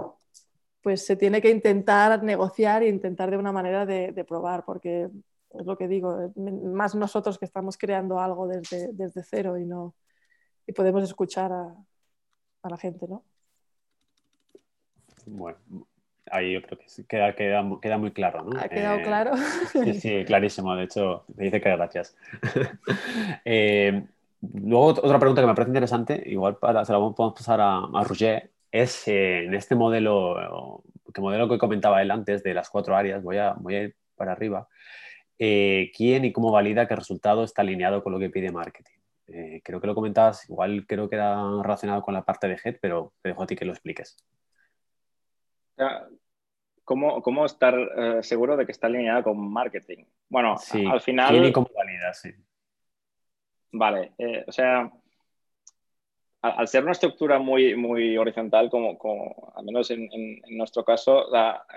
pues se tiene que intentar negociar e intentar de una manera de, de probar, porque es lo que digo, eh, más nosotros que estamos creando algo desde, desde cero y no y podemos escuchar a, a la gente, ¿no? Bueno, ahí yo creo que queda, queda, queda muy claro, ¿no? ¿Ha quedado eh, claro? Sí, sí, clarísimo. De hecho, me dice que gracias. eh, luego, otra pregunta que me parece interesante, igual para, se la podemos pasar a, a Roger, es eh, en este modelo, que modelo que comentaba él antes de las cuatro áreas, voy a, voy a ir para arriba. Eh, quién y cómo valida que el resultado está alineado con lo que pide marketing. Eh, creo que lo comentabas, igual creo que era relacionado con la parte de head, pero te dejo a ti que lo expliques. ¿Cómo, cómo estar seguro de que está alineado con marketing? Bueno, al final... ¿Quién y cómo valida? Sí. Vale, o sea, al ser una estructura muy, muy horizontal, como, como al menos en, nuestro caso,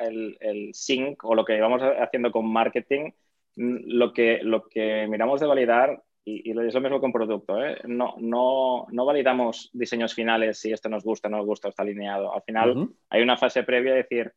el, el, sync o lo que vamos haciendo con marketing, mm, lo que, lo que miramos de validar, y, y es lo mismo con producto, ¿eh? no, no, no, validamos diseños finales si esto nos gusta, no nos gusta, está alineado. Al final hay una fase previa de decir,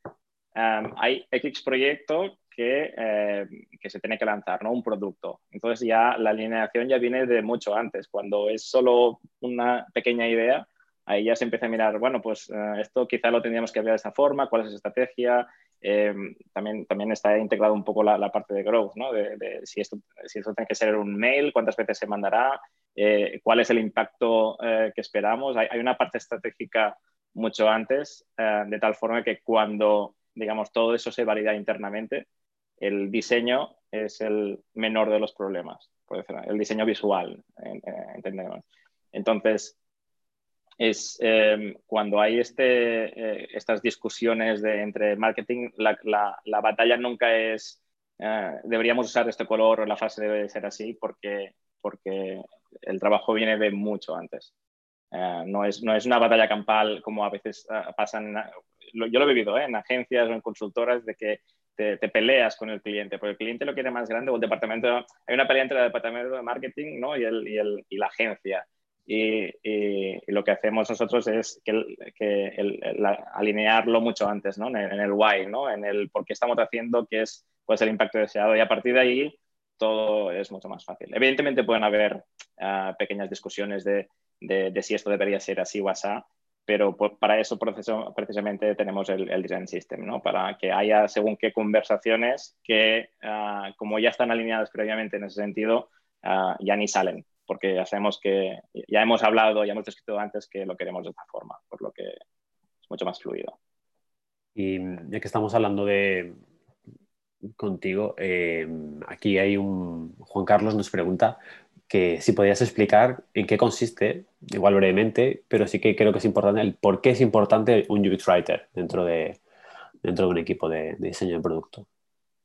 um, hay X proyecto que, eh, que, se tiene que lanzar, ¿no? Un producto. Entonces ya la alineación ya viene de mucho antes. Cuando es solo una pequeña idea, ahí ya se empieza a mirar, bueno, pues eh, esto quizá lo tendríamos que ver de esta forma, cuál es la estrategia. Eh, también, también está integrado un poco la, parte de growth, ¿no? De, si, esto, si esto tiene que ser un mail, cuántas veces se mandará, cuál es el impacto que esperamos. Hay, hay, una parte estratégica mucho antes, de tal forma que cuando, digamos, todo eso se valida internamente, el diseño es el menor de los problemas, el diseño visual, entendemos. Entonces, es em, cuando hay este, eh, estas discusiones de, entre marketing, la, la, batalla nunca es eh, deberíamos usar este color o la fase debe ser así porque, porque el trabajo viene de mucho antes. Eh, no, es, no es una batalla campal como a veces pasan, yo lo he vivido en agencias o en consultoras, de que te, peleas con el cliente, porque el cliente lo quiere más grande o el departamento, hay una pelea entre el departamento de marketing ¿no? y, el, y, el, y la agencia. Y, y, lo que hacemos nosotros es que, que el, alinearlo mucho antes, ¿no? En en el, why, ¿no? En el por qué estamos haciendo, qué es pues, el impacto deseado. Y a partir de ahí todo es mucho más fácil. Evidentemente pueden haber uh, pequeñas discusiones de, de, de, si esto debería ser así o así, pero para eso precisamente tenemos el, design system, ¿no? Para que haya según qué conversaciones que, uh, como ya están alineadas previamente en ese sentido, uh, ya ni salen, porque ya sabemos que ya hemos hablado, ya hemos descrito antes que lo queremos de esta forma, por lo que es mucho más fluido. Y ya que estamos hablando de contigo, eh, aquí hay un Juan Carlos nos pregunta que si podías explicar en qué consiste, igual brevemente, pero sí que creo que es importante el por qué es importante un UX Writer dentro de, dentro de un equipo de, diseño de producto.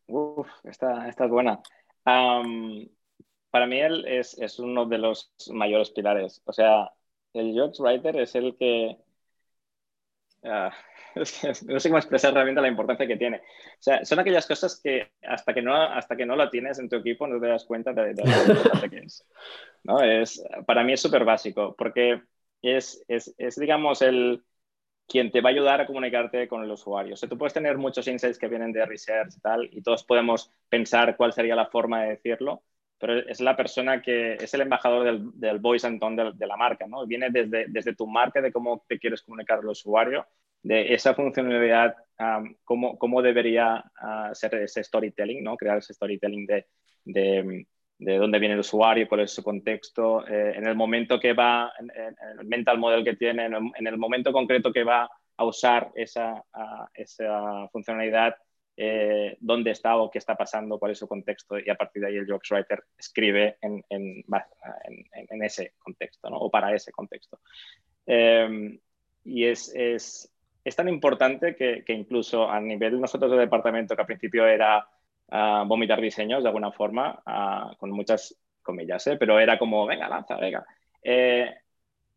Uf, esta, esta es buena. para mí él es, es, uno de los mayores pilares. O sea, el UX Writer es el que... Ah, no sé cómo expresar realmente la importancia que tiene. O sea, son aquellas cosas que hasta que no, hasta que no la tienes en tu equipo no te das cuenta de, lo importante que es. ¿no? es. Para mí es súper básico porque es, es, es, digamos, el quien te va a ayudar a comunicarte con el usuario. O sea, tú puedes tener muchos insights que vienen de research y tal, y todos podemos pensar cuál sería la forma de decirlo, pero es la persona que es el embajador del, del voice and tone de, la marca, ¿no? Viene desde, desde tu marca, de cómo te quieres comunicar al usuario, de esa funcionalidad, cómo, cómo, debería uh, ser ese storytelling, ¿no? Crear ese storytelling de, de, de, dónde viene el usuario, cuál es su contexto, eh, en el momento que va, en, el mental model que tiene, en el, momento concreto que va a usar esa, esa funcionalidad, eh, dónde está o qué está pasando, cuál es su contexto y a partir de ahí el UX Writer escribe en, en, en ese contexto ¿no? o para ese contexto. Eh, y es, es, es tan importante que, que, incluso a nivel nosotros del departamento, que al principio era uh, vomitar diseños de alguna forma, uh, con muchas comillas, ¿eh? pero era como, venga, lanza, venga. Eh,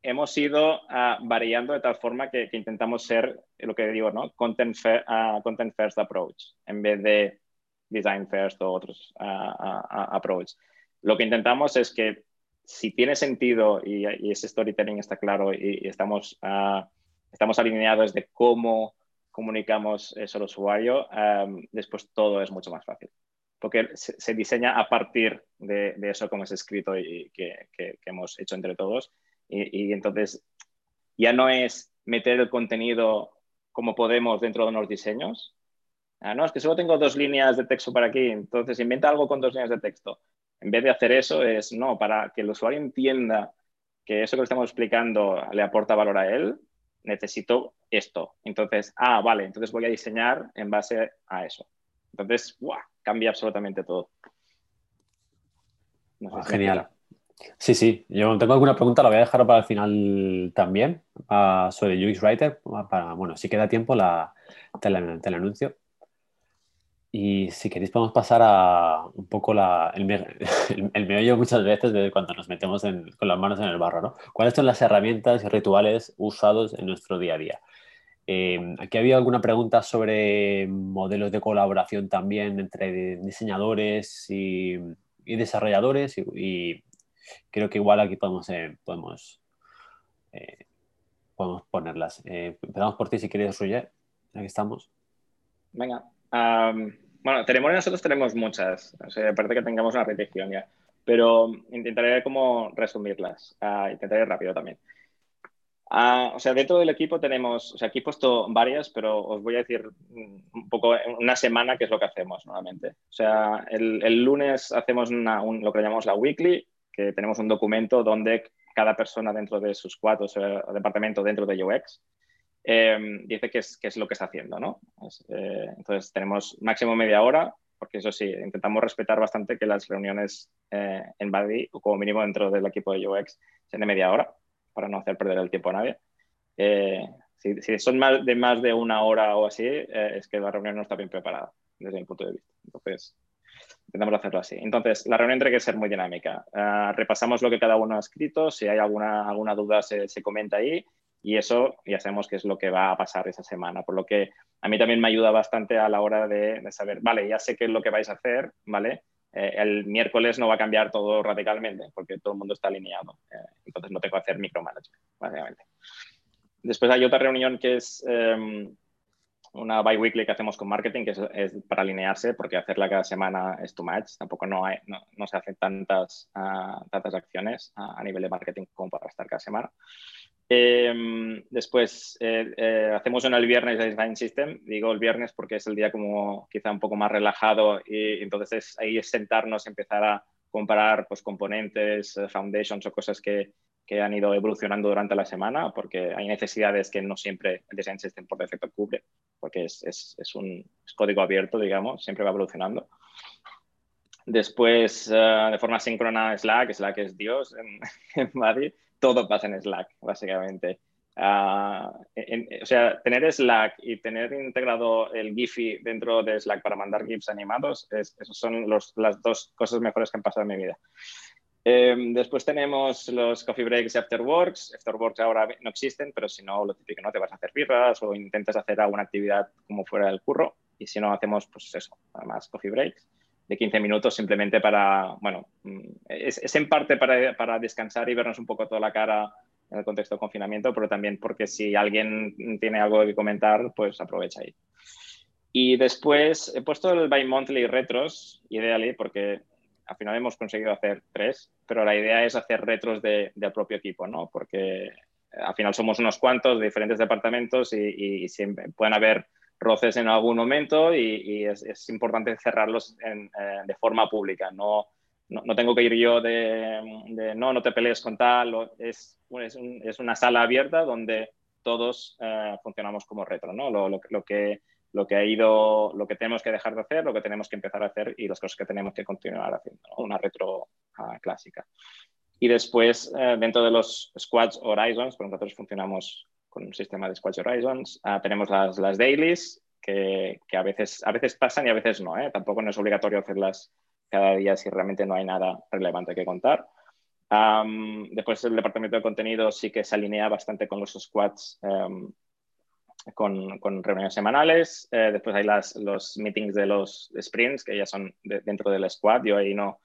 hemos ido uh, variando de tal forma que, que, intentamos ser lo que digo, ¿no? Content, content first approach, en vez de design first o otros approach. Lo que intentamos es que si tiene sentido y, y ese storytelling está claro y, y estamos estamos alineados de cómo comunicamos eso al usuario, um, después todo es mucho más fácil. Porque se, se diseña a partir de, de, eso como es escrito y que, que, que hemos hecho entre todos. Y, y, entonces ya no es meter el contenido como podemos dentro de unos diseños. Ah, no, es que solo tengo dos líneas de texto para aquí, entonces inventa algo con dos líneas de texto. En vez de hacer eso es, no, para que el usuario entienda que eso que le estamos explicando le aporta valor a él, necesito esto. Entonces, ah, vale, entonces voy a diseñar en base a eso. Entonces, ¡guau! cambia absolutamente todo. No sé Genial. Sí, sí, yo tengo alguna pregunta, la voy a dejar para el final también, uh, sobre UX Writer, para, bueno, si queda tiempo la, te, la, te la anuncio. Y si queréis podemos pasar a un poco la, el, el, meollo muchas veces de cuando nos metemos con las manos en el barro, ¿no? ¿Cuáles son las herramientas y rituales usados en nuestro día a día? Eh, aquí había alguna pregunta sobre modelos de colaboración también entre diseñadores y, desarrolladores y, creo que igual aquí podemos, eh, podemos, eh, podemos ponerlas. empezamos por ti si quieres, Roger, aquí estamos. Venga. bueno, tenemos nosotros tenemos muchas. O aparte que tengamos una repetición ya. Pero intentaré como resumirlas. Uh, intentaré rápido también. Ah, o sea, dentro del equipo tenemos, o sea, aquí he puesto varias, pero os voy a decir un poco una semana qué es lo que hacemos normalmente. O sea, el, lunes hacemos lo que llamamos la weekly, que tenemos un documento donde cada persona dentro de sus cuatro o departamento dentro de UX em, dice qué es, qué es, lo que está haciendo, ¿no? Eh, entonces tenemos máximo media hora, porque eso sí, intentamos respetar bastante que las reuniones eh, en Buddy, o como mínimo dentro del equipo de UX, sean de media hora para no hacer perder el tiempo a nadie. Eh, si, son más de más de una hora o así, eh, es que la reunión no está bien preparada desde mi punto de vista. Entonces, intentamos hacerlo así. Entonces, la reunión tiene que ser muy dinámica. Eh, repasamos lo que cada uno ha escrito, si hay alguna, alguna duda se, se, comenta ahí y eso ya sabemos qué es lo que va a pasar esa semana. Por lo que a mí también me ayuda bastante a la hora de, saber, vale, ya sé qué es lo que vais a hacer, ¿vale? Eh, el miércoles no va a cambiar todo radicalmente porque todo el mundo está alineado. Eh, entonces no tengo que hacer micromanagement, básicamente. Después hay otra reunión que es um, una bi-weekly que hacemos con marketing, que es, para alinearse, porque hacerla cada semana es too much. Tampoco no, hay, no, se hacen tantas, uh, tantas acciones a nivel de marketing como para estar cada semana. Em, después eh, eh, hacemos una el viernes de Design System. Digo el viernes porque es el día como quizá un poco más relajado y entonces ahí es sentarnos, empezar a comparar pues, componentes, eh, foundations o cosas que, que, han ido evolucionando durante la semana porque hay necesidades que no siempre el Design System por defecto cubre porque es, es, es un código abierto, digamos, siempre va evolucionando. Después, de forma síncrona, Slack. Slack es Dios en, en Madrid todo pasa en Slack, básicamente. Ah, o sea, tener Slack y tener integrado el Giphy dentro de Slack para mandar GIFs animados, es, esos son las dos cosas mejores que han pasado en mi vida. Em, después tenemos los coffee breaks y afterworks. Afterworks ahora no existen, pero si no, lo típico, ¿no? Te vas a hacer birras o intentas hacer alguna actividad como fuera del curro. Y si no, hacemos, pues eso, además coffee breaks de 15 minutos simplemente para, bueno, mm, es, en parte para, para, descansar y vernos un poco toda la cara en el contexto de confinamiento, pero también porque si alguien tiene algo que comentar, pues aprovecha ahí. Y después he puesto el bi-monthly retros, ideally, porque al final hemos conseguido hacer tres, pero la idea es hacer retros de, del propio equipo, ¿no? Porque al final somos unos cuantos de diferentes departamentos y, pueden haber roces en algún momento y, es, importante cerrarlos eh, de forma pública. No, no, tengo que ir yo de, no, no te pelees con tal. Es, es, una sala abierta donde todos eh, funcionamos como retro, ¿no? Lo, lo, que, lo que ha ido, lo que tenemos que dejar de hacer, lo que tenemos que empezar a hacer y las cosas que tenemos que continuar haciendo, una retro ah, clásica. Y después, eh, dentro de los squads Horizons, pues nosotros funcionamos con un sistema de Squash Horizons. Ah, tenemos las, las dailies, que, que, a, veces, a veces pasan y a veces no. ¿eh? Tampoco no es obligatorio hacerlas cada día si realmente no hay nada relevante que contar. después el departamento de contenido sí que se alinea bastante con los squads em, con, con, reuniones semanales. Eh, después hay las, los meetings de los sprints que ya son dentro del squad. Yo ahí no,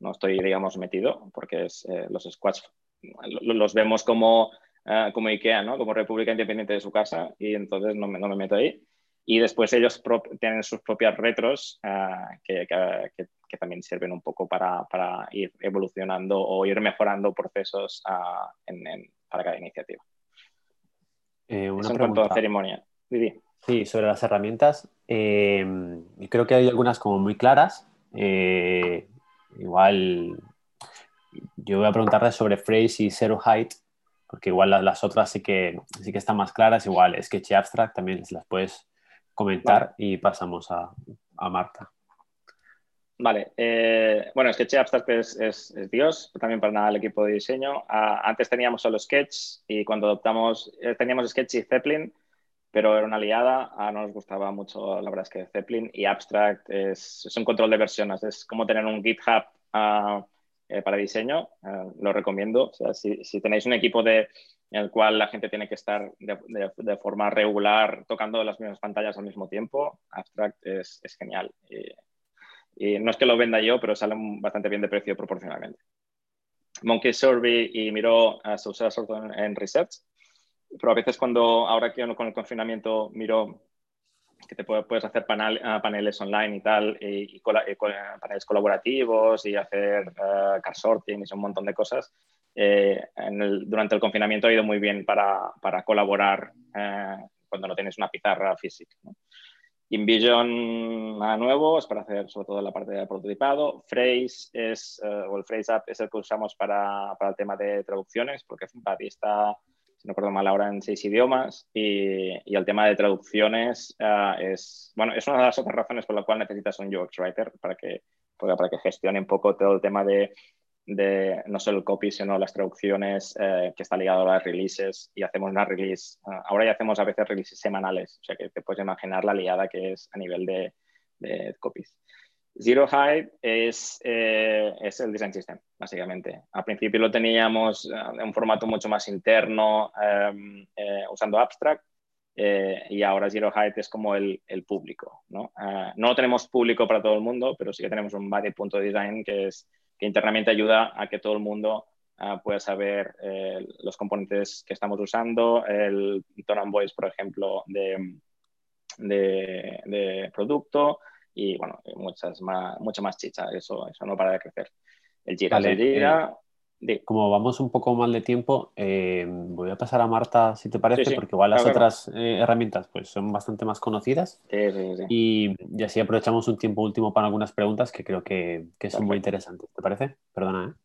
no estoy, digamos, metido porque es, eh, los squads los vemos como Ah, como IKEA, ¿no? Como República Independiente de su casa y entonces no me, no me meto ahí. Y después ellos tienen sus propias retros uh, que, que, que, también sirven un poco para, para, ir evolucionando o ir mejorando procesos uh, en, en, para cada iniciativa. Eh, una Eso en cuanto a ceremonia. Sí, sobre las herramientas. Eh, creo que hay algunas como muy claras. Eh, igual yo voy a preguntarles sobre Phrase y Zero Height, porque igual las, otras sí que, sí que están más claras, igual Sketch y Abstract también las puedes comentar y pasamos a, a, Marta. Vale, eh, bueno, Sketch Abstract es, es, Dios, también para nada el equipo de diseño. Ah, antes teníamos solo Sketch y cuando adoptamos, eh, teníamos Sketch y Zeppelin, pero era una aliada, a nos gustaba mucho, la verdad es que Zeppelin y Abstract es, un control de versiones, es como tener un GitHub ah, eh, para diseño, ah, lo recomiendo. O sea, si, tenéis un equipo de, en el cual la gente tiene que estar de, forma regular tocando las mismas pantallas al mismo tiempo, Abstract es, es genial. No es que lo venda yo, pero sale bastante bien de precio proporcionalmente. Monkey Survey y Miro uh, se usa sobre todo en research pero a veces cuando, ahora que con el confinamiento miro que te puedes hacer ah, paneles online y tal, y, paneles colaborativos y hacer uh, car sorting y un montón de cosas. Eh, durante el confinamiento ha ido muy bien para, para colaborar eh, cuando no tienes una pizarra física. InVision a nuevo es para hacer sobre todo la parte de prototipado. Phrase es, eh, o el Phrase App es el que usamos para, para el tema de traducciones, porque FunPad está si no recuerdo mal ahora, en seis idiomas y, y el tema de traducciones uh, es, bueno, es una de las otras razones por la cual necesitas un UX Writer para que, para que gestione un poco todo el tema de, de no solo el copy, sino las traducciones eh, que está ligado a las releases y hacemos una release, uh, ahora ya hacemos a veces releases semanales, o sea que te puedes imaginar la liada que es a nivel de, de copies. Zero Height es, eh, es, el design system, básicamente. Al principio lo teníamos en un formato mucho más interno, eh, usando Abstract, eh, y ahora Zero Height es como el, el público. ¿no? no tenemos público para todo el mundo, pero sí que tenemos un body.design que, es, que internamente ayuda a que todo el mundo pueda saber los componentes que estamos usando, el tone and voice, por ejemplo, de, de, de producto, y bueno, muchas más, mucha más chicha, eso, eso no para de crecer. El Gira... Eh, como vamos un poco mal de tiempo, eh, voy a pasar a Marta, si te parece, porque igual las otras eh, herramientas pues, son bastante más conocidas. Y, y, así aprovechamos un tiempo último para algunas preguntas que creo que, que son muy interesantes. ¿Te parece? Perdona, ¿eh?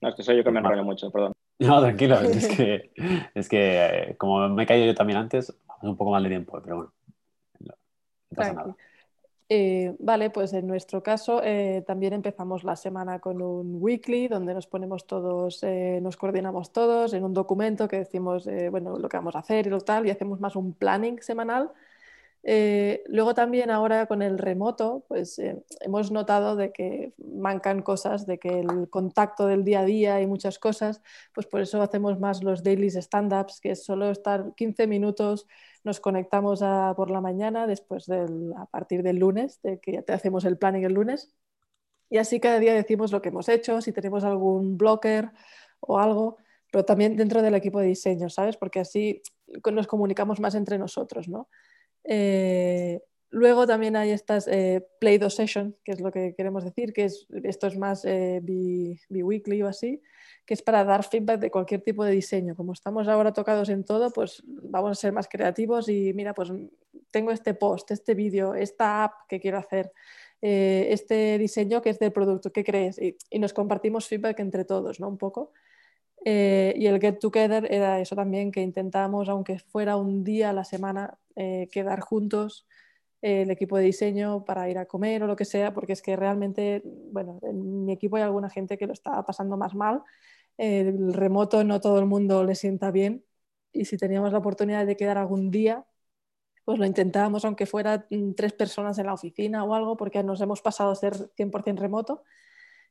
No, es que soy yo que me enrollo mucho, perdón. No, tranquilo, es que, es que como me he caído yo también antes, vamos un poco mal de tiempo, pero bueno, no pasa nada. Eh, vale, pues en nuestro caso eh, también empezamos la semana con un weekly donde nos ponemos todos, eh, nos coordinamos todos en un documento que decimos, bueno, lo que vamos a hacer y lo tal, y hacemos más un planning semanal. Luego también ahora con el remoto, pues hemos notado de que mancan cosas, de que el contacto del día a día y muchas cosas, pues por eso hacemos más los dailies stand-ups, que es solo estar 15 minutos nos conectamos por la mañana, después del, a partir del lunes, de que ya te hacemos el planning el lunes. Y así cada día decimos lo que hemos hecho, si tenemos algún blocker o algo, pero también dentro del equipo de diseño, ¿sabes? Porque así nos comunicamos más entre nosotros, ¿no? Eh, luego también hay estas eh, Play Do Session, que es lo que queremos decir, que es, esto es más eh, bi-weekly o así, que es para dar feedback de cualquier tipo de diseño. Como estamos ahora tocados en todo, pues vamos a ser más creativos y mira, pues tengo este post, este vídeo, esta app que quiero hacer, eh, este diseño que es del producto, ¿qué crees? Y, nos compartimos feedback entre todos, ¿no? Un poco. Eh, y el Get Together era eso también, que intentamos, aunque fuera un día a la semana, eh, quedar juntos el equipo de diseño para ir a comer o lo que sea, porque es que realmente, bueno, en mi equipo hay alguna gente que lo está pasando más mal el remoto no todo el mundo le sienta bien y si teníamos la oportunidad de quedar algún día, pues lo intentábamos aunque fuera mm, tres personas en la oficina o algo, porque nos hemos pasado a ser 100% remoto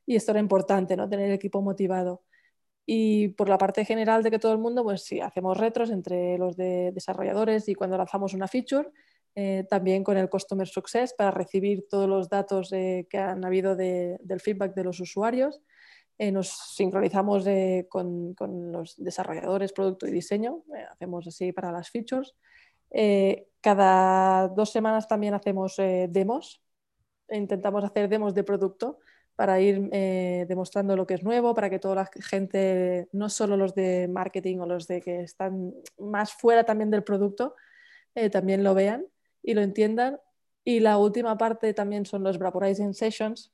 y esto era importante, ¿no? Tener el equipo motivado. Y por la parte general de que todo el mundo, pues sí, hacemos retros entre los de desarrolladores y cuando lanzamos una feature, eh, también con el Customer Success para recibir todos los datos eh, que han habido del feedback de los usuarios eh, nos sincronizamos eh, con, los desarrolladores, producto y diseño, eh, hacemos así para las features. cada dos semanas también hacemos demos, intentamos hacer demos de producto para ir demostrando lo que es nuevo, para que toda la gente, no solo los de marketing o los de que están más fuera también del producto, también lo vean y lo entiendan. Y la última parte también son los Vaporizing Sessions,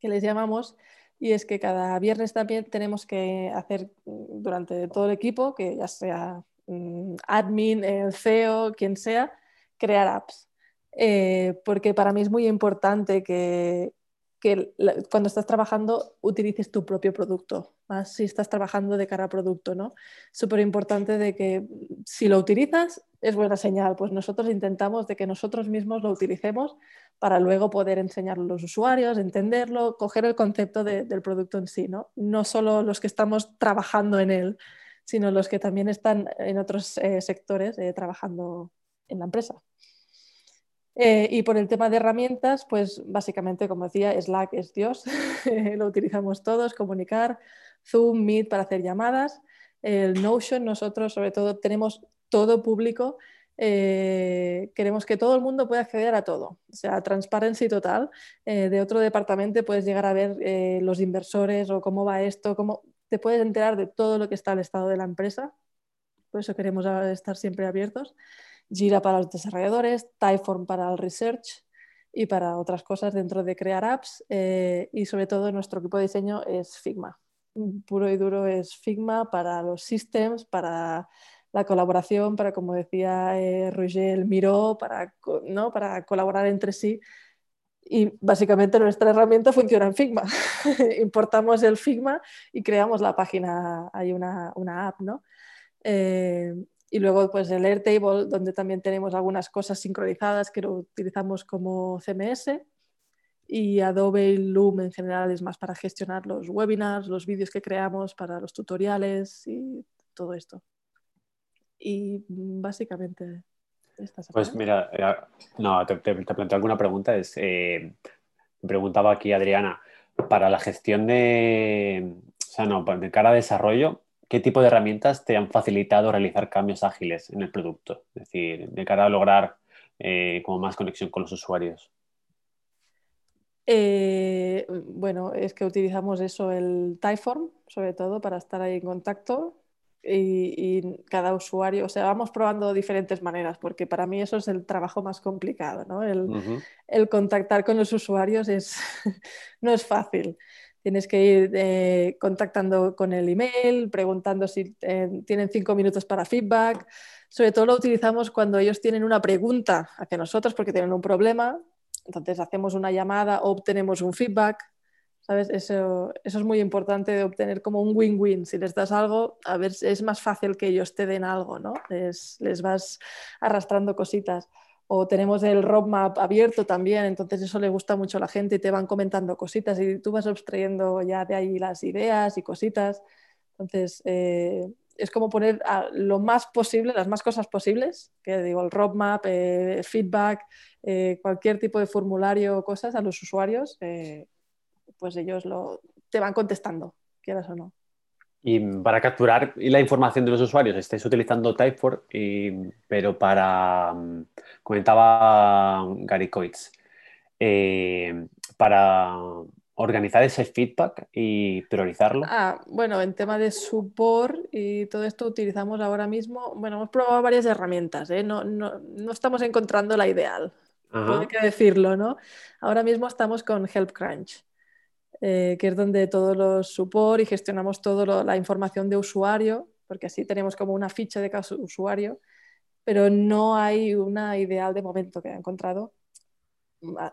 que les llamamos, y es que cada viernes también tenemos que hacer mm, durante todo el equipo, que ya sea mm, admin, el CEO, quien sea, crear apps. Eh, porque para mí es muy importante que, que cuando estás trabajando utilices tu propio producto, más si estás trabajando de cara a producto, ¿no? Súper importante de que si lo utilizas es buena señal, pues nosotros intentamos de que nosotros mismos lo utilicemos para luego poder enseñarlo a los usuarios, entenderlo, coger el concepto del producto en sí, ¿no? No solo los que estamos trabajando en él, sino los que también están en otros eh, sectores eh, trabajando en la empresa. Eh, y por el tema de herramientas, pues básicamente, como decía, Slack es Dios, lo utilizamos todos, comunicar, Zoom, Meet para hacer llamadas, el Notion, nosotros sobre todo tenemos todo público, eh, queremos que todo el mundo pueda acceder a todo, o sea, transparencia total. Eh, de otro departamento puedes llegar a ver los inversores o cómo va esto, cómo te puedes enterar de todo lo que está al estado de la empresa. Por eso queremos estar siempre abiertos. Jira para los desarrolladores, Typeform para el research y para otras cosas dentro de crear apps. Eh, y sobre todo nuestro equipo de diseño es Figma. Puro y duro es Figma para los systems, para la colaboración, para, como decía eh, Roger, el Miro, para, ¿no? para colaborar entre sí. Y básicamente nuestra herramienta funciona en Figma. Importamos el Figma y creamos la página, hay una, una app, ¿no? Eh, y luego pues el Airtable, donde también tenemos algunas cosas sincronizadas que lo utilizamos como CMS. Y Adobe Loom en general es más para gestionar los webinars, los vídeos que creamos, para los tutoriales y todo esto. Y básicamente... Pues mira, eh, no, te, te, planteo alguna pregunta. Es, eh, me preguntaba aquí Adriana, para la gestión de, o sea, no, de cara a desarrollo, ¿qué tipo de herramientas te han facilitado realizar cambios ágiles en el producto? Es decir, de cara a lograr eh, como más conexión con los usuarios. Eh, bueno, es que utilizamos eso, el Typeform, sobre todo, para estar ahí en contacto. Y, cada usuario, o sea, vamos probando diferentes maneras, porque para mí eso es el trabajo más complicado, ¿no? El, el contactar con los usuarios es, no es fácil. Tienes que ir eh, contactando con el email, preguntando si eh, tienen cinco minutos para feedback. Sobre todo lo utilizamos cuando ellos tienen una pregunta hacia nosotros porque tienen un problema. Entonces hacemos una llamada o obtenemos un feedback. ¿Sabes? Eso, eso es muy importante de obtener como un win-win. Si les das algo, a ver, es más fácil que ellos te den algo, ¿no? Les, les vas arrastrando cositas o tenemos el roadmap abierto también, entonces eso le gusta mucho a la gente y te van comentando cositas y tú vas abstrayendo ya de ahí las ideas y cositas. Entonces, eh, es como poner lo más posible, las más cosas posibles, que digo, el roadmap, eh, feedback, eh, cualquier tipo de formulario o cosas a los usuarios, pues ellos lo, te van contestando, quieras o no. Y para capturar la información de los usuarios estáis utilizando Typeform, pero para, mm, comentaba Gary Coitz, eh, para organizar ese feedback y priorizarlo. Ah, bueno, en tema de support y todo esto utilizamos ahora mismo, bueno, hemos probado varias herramientas, ¿eh? no, no, no, estamos encontrando la ideal, hay que decirlo, ¿no? Ahora mismo estamos con Help Crunch. Eh, que es donde todos los support y gestionamos toda la información de usuario, porque así tenemos como una ficha de caso usuario, pero no hay una ideal de momento que he encontrado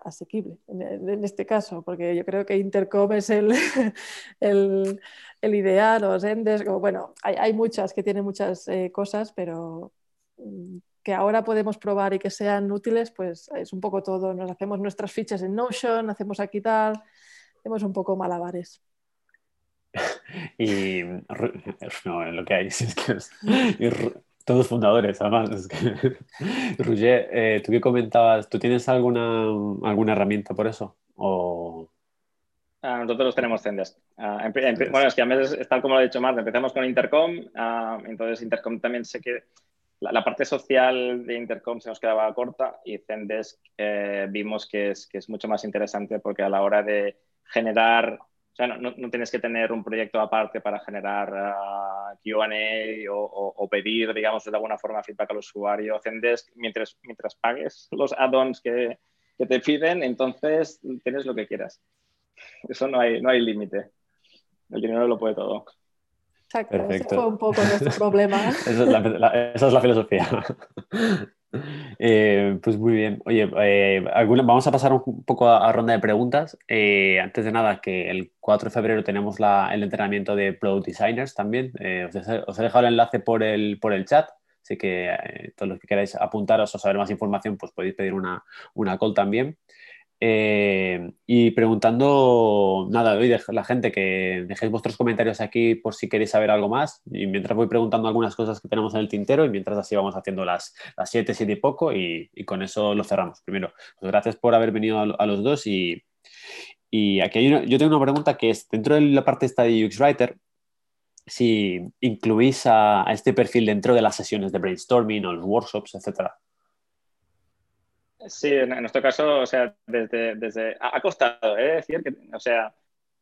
asequible en, este caso, porque yo creo que Intercom es el, el, el ideal, o Zendesk, bueno, hay, hay, muchas que tienen muchas eh, cosas, pero mm, que ahora podemos probar y que sean útiles, pues es un poco todo. Nos hacemos nuestras fichas en Notion, hacemos aquí tal, hacemos un poco malabares. y no, lo que hay es que todos fundadores, además. Es que, Roger, eh, ¿tú qué comentabas? ¿Tú tienes alguna, alguna herramienta por eso? ¿O... Ah, nosotros tenemos Zendesk. Ah, bueno, es que a veces, tal como lo he dicho Marta, empezamos con Intercom, ah, entonces Intercom también sé que la, parte social de Intercom se nos quedaba corta y Zendesk eh, vimos que es, que es mucho más interesante porque a la hora de generar, o sea, no, no, tienes que tener un proyecto aparte para generar uh, QA o, pedir, digamos, de alguna forma feedback al usuario. Zendesk, mientras, mientras pagues los add-ons que, que, te piden, entonces tienes lo que quieras. Eso no hay, no hay límite. El dinero lo puede todo. Exacto, ese fue un poco nuestro problema. esa, es la, esa es la filosofía. Eh, pues muy bien. Oye, eh, vamos a pasar un poco a, ronda de preguntas. Eh, antes de nada, que el 4 de febrero tenemos el entrenamiento de Product Designers también. Os he, dejado el enlace por el, por el chat. Así que todos los que queráis apuntaros o saber más información, pues podéis pedir una, una call también. Eh, y preguntando, nada, hoy la gente que dejéis vuestros comentarios aquí por si queréis saber algo más. Y mientras voy preguntando algunas cosas que tenemos en el tintero y mientras así vamos haciendo las, las 7, 7 y poco y, con eso lo cerramos. Primero, pues gracias por haber venido a, los dos y, y aquí hay yo tengo una pregunta que es, dentro de la parte esta de UX Writer, si incluís a, a este perfil dentro de las sesiones de brainstorming o los workshops, etcétera. Sí, en, nuestro caso, o sea, desde, desde ha, costado, ¿eh? decir que, o sea,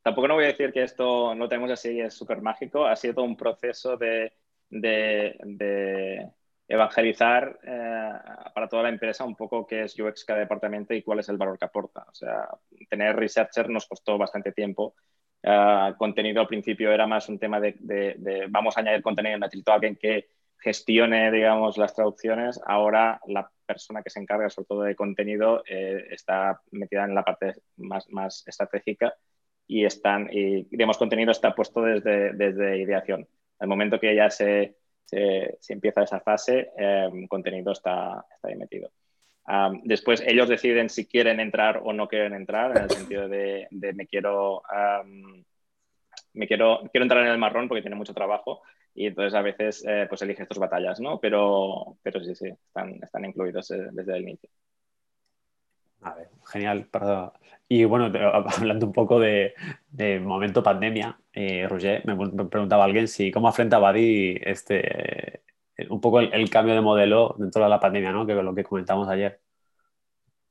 tampoco no voy a decir que esto no tenemos así, es súper mágico, ha sido todo un proceso de, de, evangelizar eh, para toda la empresa un poco qué es UX cada departamento y cuál es el valor que aporta. O sea, tener researcher nos costó bastante tiempo. Uh, contenido al principio era más un tema de, de, vamos a añadir contenido, necesito alguien que gestione, digamos, las traducciones. Ahora la persona que se encarga sobre todo de contenido eh, está metida en la parte más, más estratégica y, están, y digamos, contenido está puesto desde, desde ideación. Al momento que ya se, se, empieza esa fase, eh, contenido está, está ahí metido. después ellos deciden si quieren entrar o no quieren entrar, en el sentido de, me quiero... me quiero, quiero entrar en el marrón porque tiene mucho trabajo y entonces a veces eh, pues eliges tus batallas, ¿no? Pero, pero sí, sí, están, están incluidos eh, desde el inicio. A ver, genial. Perdón. Y bueno, hablando un poco de, de momento pandemia, eh, Roger, me, preguntaba alguien si cómo afronta Badi este, un poco el, cambio de modelo dentro de la pandemia, ¿no? Que lo que comentamos ayer.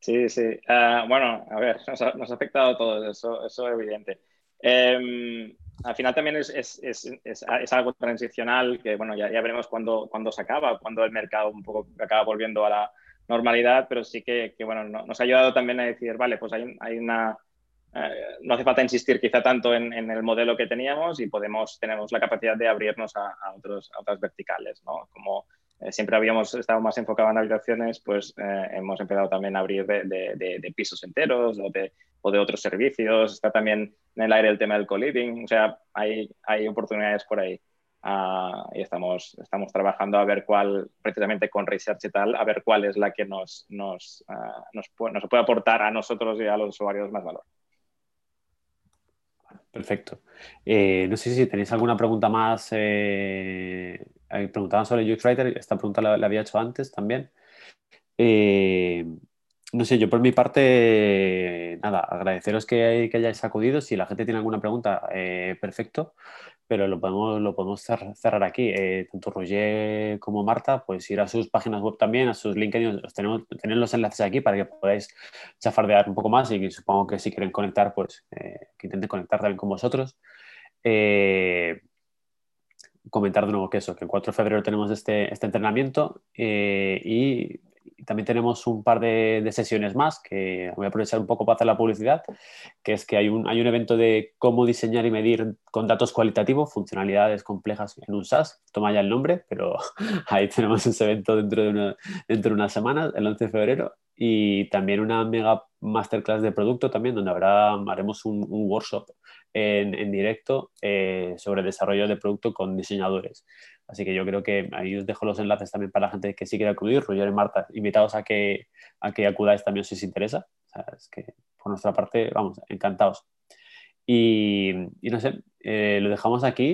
Sí, sí. Ah, bueno, a ver, nos ha, nos ha afectado todo eso, eso es evidente. Eh, al final también es, es, es, es, algo transicional que, bueno, ya, ya veremos cuándo, cuándo se acaba, cuándo el mercado un poco acaba volviendo a la normalidad, pero sí que, que bueno, nos ha ayudado también a decir, vale, pues hay, hay una... Eh, no hace falta insistir quizá tanto en, en, el modelo que teníamos y podemos, tenemos la capacidad de abrirnos a, a otros, a otras verticales, ¿no? Como siempre habíamos estado más enfocados en habitaciones, pues eh, hemos empezado también a abrir de, pisos enteros o de, otros servicios. Está también en el aire el tema del co-living, o sea, hay, oportunidades por ahí. Uh, y estamos, trabajando a ver cuál, precisamente con Research y tal, a ver cuál es la que nos, nos, uh, nos, puede, nos puede aportar a nosotros y a los usuarios más valor. Perfecto. Eh, no sé si tenéis alguna pregunta más. Eh, preguntaban sobre UX Writer, esta pregunta la, había hecho antes también. Eh, no sé, yo por mi parte, nada, agradeceros que, que hayáis acudido. Si la gente tiene alguna pregunta, perfecto pero lo podemos, lo podemos cerrar aquí. Eh, tanto Roger como Marta, pues ir a sus páginas web también, a sus LinkedIn, tenemos, tener los enlaces aquí para que podáis chafardear un poco más y supongo que si quieren conectar, pues eh, que intenten conectar también con vosotros. Eh, comentar de nuevo que eso, que el 4 de febrero tenemos este, este entrenamiento y también tenemos un par de, sesiones más que voy a aprovechar un poco para hacer la publicidad, que es que hay un, hay un evento de cómo diseñar y medir con datos cualitativos funcionalidades complejas en un SaaS. Toma ya el nombre, pero ahí tenemos ese evento dentro de, una, dentro de unas semanas, el 11 de febrero, y también una mega masterclass de producto también, donde habrá, haremos un, workshop en, en directo eh, sobre desarrollo de producto con diseñadores. Así que yo creo que ahí os dejo los enlaces también para la gente que sí quiere acudir. Roger y Marta, invitados a que, a que acudáis también si os interesa. es que por nuestra parte, vamos, encantados. Y, no sé, eh, lo dejamos aquí.